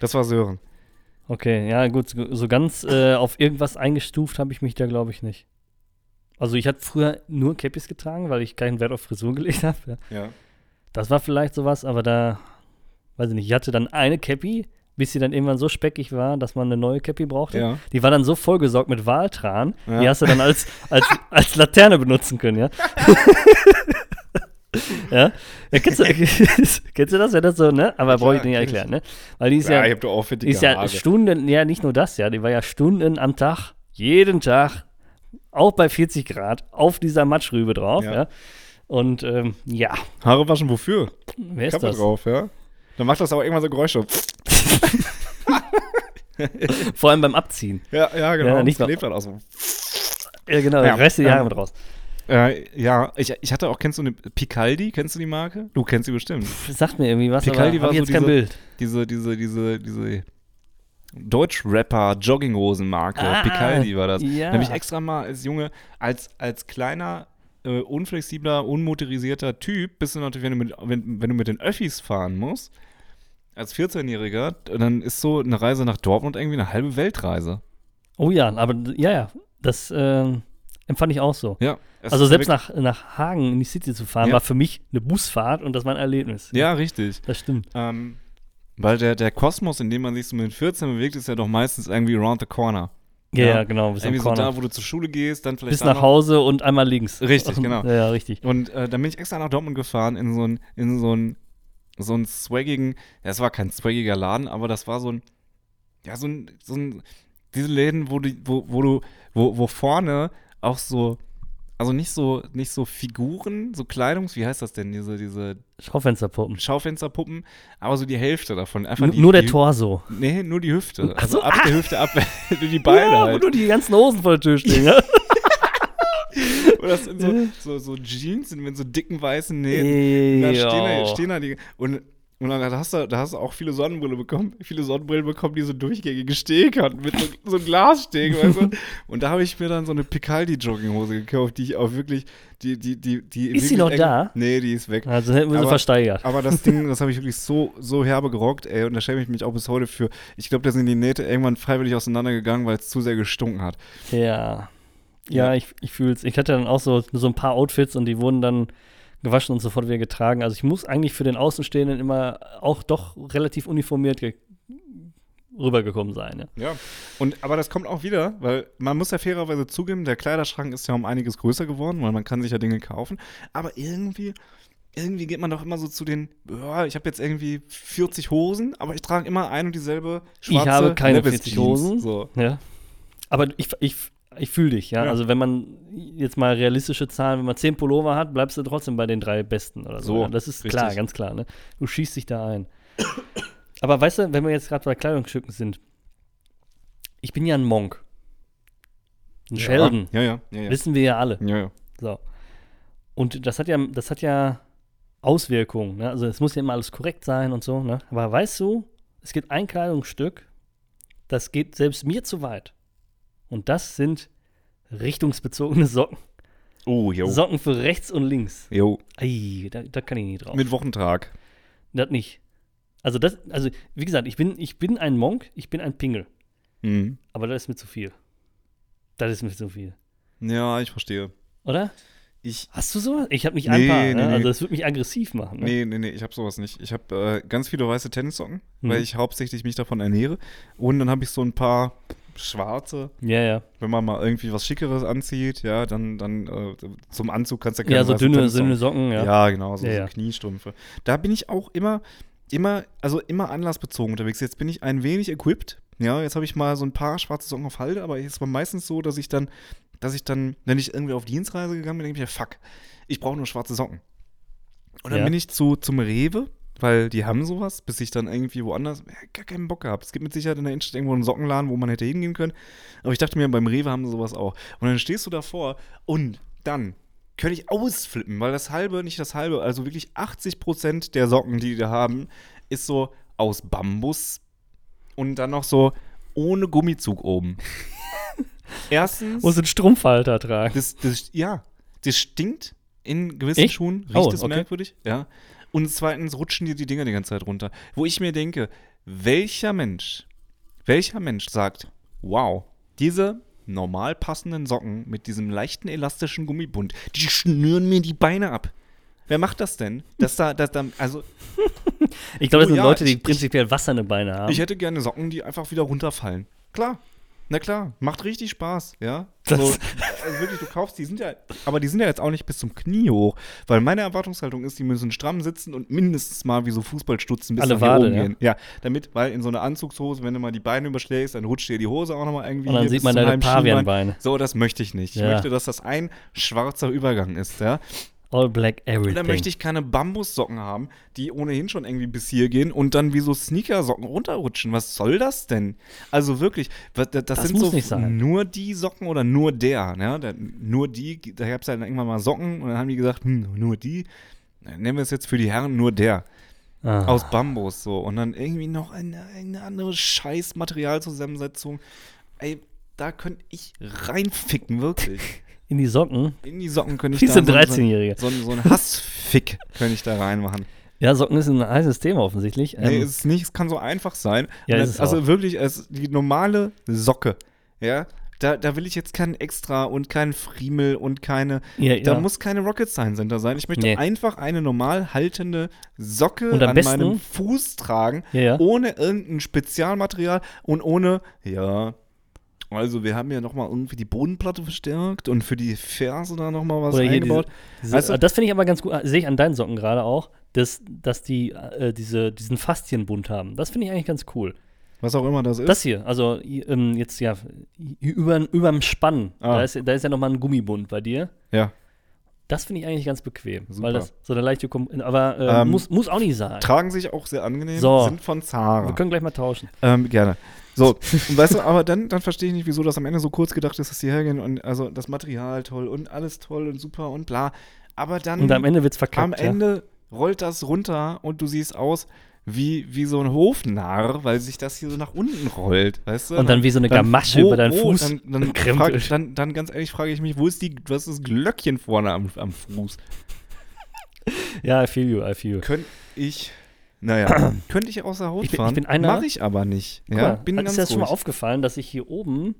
Das war Sören. Okay, ja, gut, so so ganz äh, auf irgendwas eingestuft habe ich mich da, glaube ich, nicht. Also ich hatte früher nur Cappies getragen, weil ich keinen Wert auf Frisur gelegt habe. Ja. Ja. Das war vielleicht sowas, aber da, weiß ich nicht, ich hatte dann eine Cappy, bis sie dann irgendwann so speckig war, dass man eine neue Cappy brauchte. Ja. Die war dann so vollgesaugt mit Waltran, Ja. die hast du dann als, als, als Laterne benutzen können, ja. ja? ja kennst, du, kennst du das, wenn das so, ne? Aber Ja, brauche ich nicht erklären, ne? Weil die ist ja, ja, ich hab doch auch die ist ja Haare. Stunden, ja, nicht nur das, ja, die war ja Stunden am Tag, jeden Tag, auch bei 40 Grad, auf dieser Matschrübe drauf, ja. Ja. Und ähm, ja, Haare waschen wofür? wer ist Kappe das? drauf, ja. Dann macht das aber irgendwann so Geräusche. Vor allem beim Abziehen. Ja, ja, genau. Ja, nicht lebt dann auch so. Ja, genau, Ja, der Rest der ähm, Jahre mit raus. Äh, ja, ich, ich hatte auch, kennst du eine Picaldi? Kennst du die Marke? Du kennst sie bestimmt. Sagt mir irgendwie was, Picaldi aber war so jetzt kein diese- Bild. Diese, diese, diese, diese Deutsch-Rapper-Jogginghosen-Marke. Ah, Picaldi war das. ja. Da habe ich extra mal als Junge, als, als kleiner, äh, unflexibler, unmotorisierter Typ, bist du natürlich, wenn du mit, wenn, wenn du mit den Öffis fahren musst, als 14-Jähriger, dann ist so eine Reise nach Dortmund irgendwie eine halbe Weltreise. Oh ja, aber ja, ja, das ähm, empfand ich auch so. Ja. also selbst nach, nach Hagen in die City zu fahren, Ja. war für mich eine Busfahrt und das war ein Erlebnis. Ja, richtig. Das stimmt. Ähm, weil der, der Kosmos, in dem man sich so mit 14 bewegt, ist ja doch meistens irgendwie around the corner. Ja, Ja. genau, bis, irgendwie so da, wo du zur Schule gehst, dann vielleicht bis nach Hause und einmal links. Richtig, genau. Ja, ja, richtig. Und äh, dann bin ich extra nach Dortmund gefahren in so ein, in so ein, so ein swaggigen, ja, es war kein swaggiger Laden, aber das war so ein, ja, so ein, so ein, diese Läden, wo du, wo, wo du, wo, wo vorne auch so, also nicht so, nicht so Figuren, so Kleidungs, wie heißt das denn, diese, diese Schaufensterpuppen. Schaufensterpuppen, aber so die Hälfte davon. Einfach N die, nur der die, Torso. Nee, nur die Hüfte. Also so, ab ah. der Hüfte ab, nur die Beine ja, wo halt. nur die ganzen Hosen vor der Tür stehen. Ja? Und das sind so, so, so Jeans mit so dicken weißen Nähten. Und dann stehen da, stehen da die. Und, und dann hast du, da hast du auch viele Sonnenbrillen bekommen, viele Sonnenbrillen bekommen, die so durchgängige Steg hatten, mit so, so einem Glassteg, weißt du? Und da habe ich mir dann so eine Picaldi-Jogginghose gekauft, die ich auch wirklich, die, die, die, die. Ist sie noch eng- da? Nee, die ist weg. Also hätten wir sie versteigert. Aber das Ding, das habe ich wirklich so, so herbe gerockt, ey, und da schäme ich mich auch bis heute für. Ich glaube, da sind die Nähte irgendwann freiwillig auseinandergegangen, weil es zu sehr gestunken hat. Ja. Ja, Ja. ich, ich fühle es. Ich hatte dann auch so, so ein paar Outfits und die wurden dann gewaschen und sofort wieder getragen. Also ich muss eigentlich für den Außenstehenden immer auch doch relativ uniformiert ge rübergekommen sein. Ja. Ja. Und, aber das kommt auch wieder, weil man muss ja fairerweise zugeben, der Kleiderschrank ist ja um einiges größer geworden, weil man kann sich ja Dinge kaufen. Aber irgendwie, irgendwie geht man doch immer so zu den, ja, ich habe jetzt irgendwie 40 Hosen, aber ich trage immer ein und dieselbe schwarze ich habe keine Levi's 40 Jeans. Hosen. So. Ja. Aber ich, ich, ich fühle dich, ja? Ja. Also wenn man jetzt mal realistische Zahlen, wenn man 10 Pullover hat, bleibst du trotzdem bei den drei besten oder so. So, ja? Das ist richtig. klar, ganz klar. Ne? Du schießt dich da ein. Aber weißt du, wenn wir jetzt gerade bei Kleidungsstücken sind, ich bin ja ein Monk. Ein Sheldon. Ja, ja, ja, ja. Wissen wir ja alle. ja, ja. So. Und das hat ja, das hat ja Auswirkungen. Ne? Also es muss ja immer alles korrekt sein und so. Ne? Aber weißt du, es gibt ein Kleidungsstück, das geht selbst mir zu weit. Und das sind richtungsbezogene Socken. Oh, jo. Socken für rechts und links. Jo. Ei, da, da kann ich nicht drauf. Mit Wochentag. das nicht. Also das, also wie gesagt, ich bin, ich bin ein Monk, ich bin ein Pingel. Mhm. Aber das ist mir zu viel. Das ist mir zu viel. Ja, ich verstehe. Oder? Ich, Hast du sowas? Ich habe nicht Nee, ein paar. ne? nee. Also das würde mich aggressiv machen. Ne? Nee, nee, nee, ich habe sowas nicht. Ich habe äh, ganz viele weiße Tennissocken, Mhm. weil ich hauptsächlich mich davon ernähre. Und dann habe ich so ein paar schwarze, Ja, ja. wenn man mal irgendwie was Schickeres anzieht, ja, dann, dann äh, zum Anzug kannst du ja keine Ja, so dünne, dünne Socken, ja. Ja, genau, so, Ja, so ja. Kniestrümpfe. Da bin ich auch immer, immer, also immer anlassbezogen unterwegs. Jetzt bin ich ein wenig equipped. Ja, jetzt habe ich mal so ein paar schwarze Socken auf Halde, aber es war meistens so, dass ich dann, dass ich dann, wenn ich irgendwie auf Dienstreise gegangen bin, denke ich mir, fuck, ich brauche nur schwarze Socken. Und dann Ja. bin ich zu, zum Rewe, weil die haben sowas, bis ich dann irgendwie woanders ja, gar keinen Bock gehabt. Es gibt mit Sicherheit in der Innenstadt irgendwo einen Sockenladen, wo man hätte hingehen können. Aber ich dachte mir, beim Rewe haben sie sowas auch. Und dann stehst du davor und dann könnte ich ausflippen, weil das halbe, nicht das halbe, also wirklich 80% der Socken, die die da haben, ist so aus Bambus und dann noch so ohne Gummizug oben. Erstens. Muss einen Strumpfhalter tragen. Das, das, ja, das stinkt in gewissen Echt? Schuhen. Riecht Oh, es okay. merkwürdig, ja. Und zweitens rutschen dir die Dinger die ganze Zeit runter. Wo ich mir denke, welcher Mensch, welcher Mensch sagt, wow, diese normal passenden Socken mit diesem leichten elastischen Gummibund, die schnüren mir die Beine ab. Wer macht das denn? Dass da, dass da, also Ich glaube, das Oh sind ja, Leute, die ich- prinzipiell Wasser in den Beine haben. ich hätte gerne Socken, die einfach wieder runterfallen. Klar. Na klar, macht richtig Spaß, ja. Das- So, also wirklich, du kaufst, die sind ja, aber die sind ja jetzt auch nicht bis zum Knie hoch, weil meine Erwartungshaltung ist, die müssen stramm sitzen und mindestens mal wie so Fußballstutzen bis Alle Wade, oben ja. gehen. Ja, damit, weil in so einer Anzugshose, wenn du mal die Beine überschlägst, dann rutscht dir die Hose auch nochmal irgendwie Und dann sieht man deine. Pavianbeine. So, das möchte ich nicht. Ich Ja. möchte, dass das ein schwarzer Übergang ist, ja. All black Und everything. dann möchte ich keine Bambussocken haben, die ohnehin schon irgendwie bis hier gehen und dann wie so Sneakersocken runterrutschen. Was soll das denn? Also wirklich, das, das, Das sind so nur die Socken oder nur der. Ne? Da, nur die, da gab es ja dann irgendwann mal Socken und dann haben die gesagt, hm, nur die. Dann nennen wir es jetzt für die Herren nur der. ah. Aus Bambus so. Und dann irgendwie noch eine, eine andere scheiß Materialzusammensetzung. Ey, da könnte ich reinficken, wirklich. in die Socken. In die Socken könnte ich Wie da so ein so- 13-Jähriger. so, ein- so ein Hassfick könnte ich da reinmachen. Ja, Socken ist ein heißes Thema offensichtlich. Nee, Ähm, ist es nicht, es kann so einfach sein. Ja, das- also auch. wirklich, es, die normale Socke, ja, da, da will ich jetzt kein Extra und kein Friemel und keine, ja, da ja. muss keine Rocket Science Center sein. Ich möchte Nee. einfach eine normal haltende Socke an besten- meinem Fuß tragen, ja. ohne irgendein Spezialmaterial und ohne, ja, also wir haben ja nochmal irgendwie die Bodenplatte verstärkt und für die Ferse da nochmal was eingebaut. Diese, Weißt du- das finde ich aber ganz gut, äh, sehe ich an deinen Socken gerade auch, dass, dass die äh, diese, diesen Faszienbund haben. Das finde ich eigentlich ganz cool. was auch immer das ist. Das hier, also ähm, jetzt ja, über, überm Spann, Ah. da, ist, da ist ja nochmal ein Gummibund bei dir. ja. Das finde ich eigentlich ganz bequem. Super. Weil das so eine leichte, Kom aber äh, Ähm, muss, muss auch nicht sein. Tragen sich auch sehr angenehm, So. sind von Zara. Wir können gleich mal tauschen. Ähm, gerne. So, und weißt du, aber dann, dann verstehe ich nicht, wieso das am Ende so kurz gedacht ist, dass die hergehen und also das Material toll und alles toll und super und bla. Aber dann Und am Ende wird's verkackt. am Ende rollt das runter und du siehst aus wie, wie so ein Hofnarr, weil sich das hier so nach unten rollt, weißt du? Und dann wie so eine Gamasche über deinen Fuß Dann, dann, krempelt. frag, dann, dann ganz ehrlich frage ich mich, wo ist, die, was ist das Glöckchen vorne am, am Fuß? Ja, I feel you, I feel you. Könnte ich, naja, könnte ich aus der Haut Ich bin- ich fahren? bin einer- Mache ich aber nicht. Ja, mal, bin ist ganz dir das schon mal aufgefallen, dass ich hier oben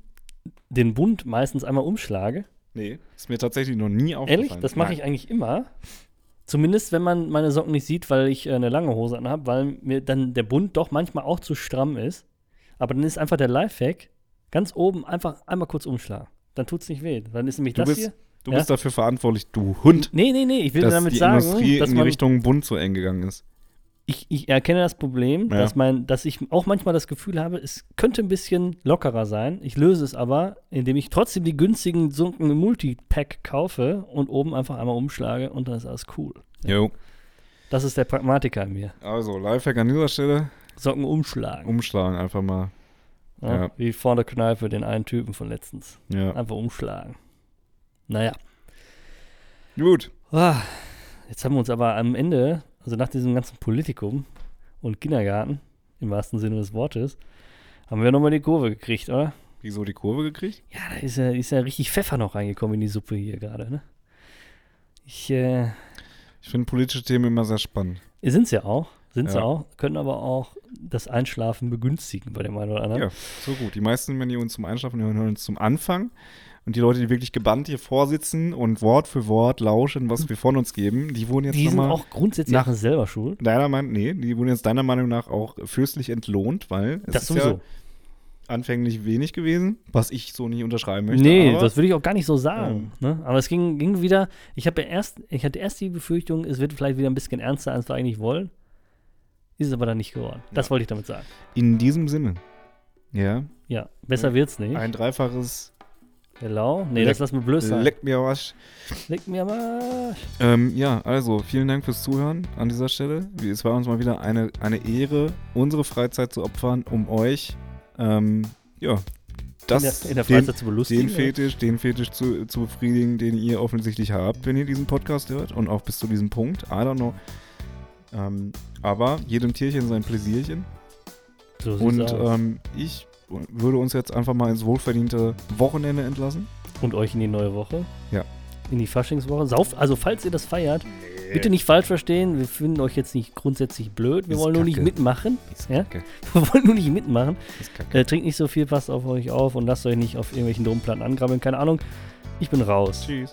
den Bund meistens einmal umschlage? Nee, ist mir tatsächlich noch nie aufgefallen. Ehrlich? Das mache ich eigentlich immer. Zumindest, wenn man meine Socken nicht sieht, weil ich äh, eine lange Hose anhabe, weil mir dann der Bund doch manchmal auch zu stramm ist. Aber dann ist einfach der Lifehack, ganz oben einfach einmal kurz umschlagen. Dann tut es nicht weh. Dann ist nämlich Du das bist- hier. Du Ja? bist dafür verantwortlich, du Hund, Nee, nee, nee, ich will dass damit die sagen, Industrie dass in die man, Richtung bunt so eng gegangen ist. Ich, ich erkenne das Problem, Ja. dass, mein, dass ich auch manchmal das Gefühl habe, es könnte ein bisschen lockerer sein. Ich löse es aber, indem ich trotzdem die günstigen Sunken Multipack kaufe und oben einfach einmal umschlage und dann ist alles cool. Jo. Das ist der Pragmatiker in mir. Also, Lifehack an dieser Stelle, Socken umschlagen. umschlagen einfach mal. ja, ja. Wie vor der Kneipe den einen Typen von letztens. Ja. Einfach umschlagen. Naja. Gut. Ah, jetzt haben wir uns aber am Ende, also nach diesem ganzen Politikum und Kindergarten, im wahrsten Sinne des Wortes, haben wir nochmal die Kurve gekriegt, oder? Wieso die Kurve gekriegt? Ja, da ist ja, ist ja richtig Pfeffer noch reingekommen in die Suppe hier gerade, ne? Ich, äh, Ich finde politische Themen immer sehr spannend. sind's ja auch, sind's ja. Ja. auch, können aber auch das Einschlafen begünstigen bei dem einen oder anderen. Ja, so gut. Die meisten, wenn die uns zum Einschlafen hören, hören uns zum Anfang. Und die Leute, die wirklich gebannt hier vorsitzen und Wort für Wort lauschen, was wir von uns geben, die wurden jetzt Die sind nochmal auch grundsätzlich nach- selber schuld. deiner Meinung, nee, die wurden jetzt deiner Meinung nach auch fürstlich entlohnt, weil es Das ist sowieso. ja anfänglich wenig gewesen, was ich so nicht unterschreiben möchte. Nee, aber das würde ich auch gar nicht so sagen. Ne? Aber es ging, ging wieder, ich habe ja erst, ich hatte erst die Befürchtung, es wird vielleicht wieder ein bisschen ernster, als wir eigentlich wollen. Ist es aber dann nicht geworden. Das wollte ich damit sagen. in diesem Sinne, ja, Ja, besser wird's nicht. ein dreifaches Hello? Nee, Leck- das lassen wir blöd sein. Leck mir was. Leck mir am Arsch. Ähm, ja, also vielen Dank fürs Zuhören an dieser Stelle. Es war uns mal wieder eine, eine Ehre, unsere Freizeit zu opfern, um euch, ähm, ja, das, in der, in der den, Freizeit zu belustigen. den Fetisch, den Fetisch zu, zu befriedigen, den ihr offensichtlich habt, wenn ihr diesen Podcast hört und auch bis zu diesem Punkt. I don't know. Ähm, aber jedem Tierchen sein Pläsierchen. So Und ähm, ich würde uns jetzt einfach mal ins wohlverdiente Wochenende entlassen. Und euch in die neue Woche. Ja. In die Faschingswoche. Sauf, also falls ihr das feiert, bitte nicht falsch verstehen. Wir finden euch jetzt nicht grundsätzlich blöd. Wir Ist wollen nur nicht Kacke. mitmachen. Ist Ja? kacke. Wir wollen nur nicht mitmachen. Ist kacke. Äh, trinkt nicht so viel, passt auf euch auf und lasst euch nicht auf irgendwelchen Domplatten angrabbeln. Keine Ahnung. Ich bin raus. Tschüss.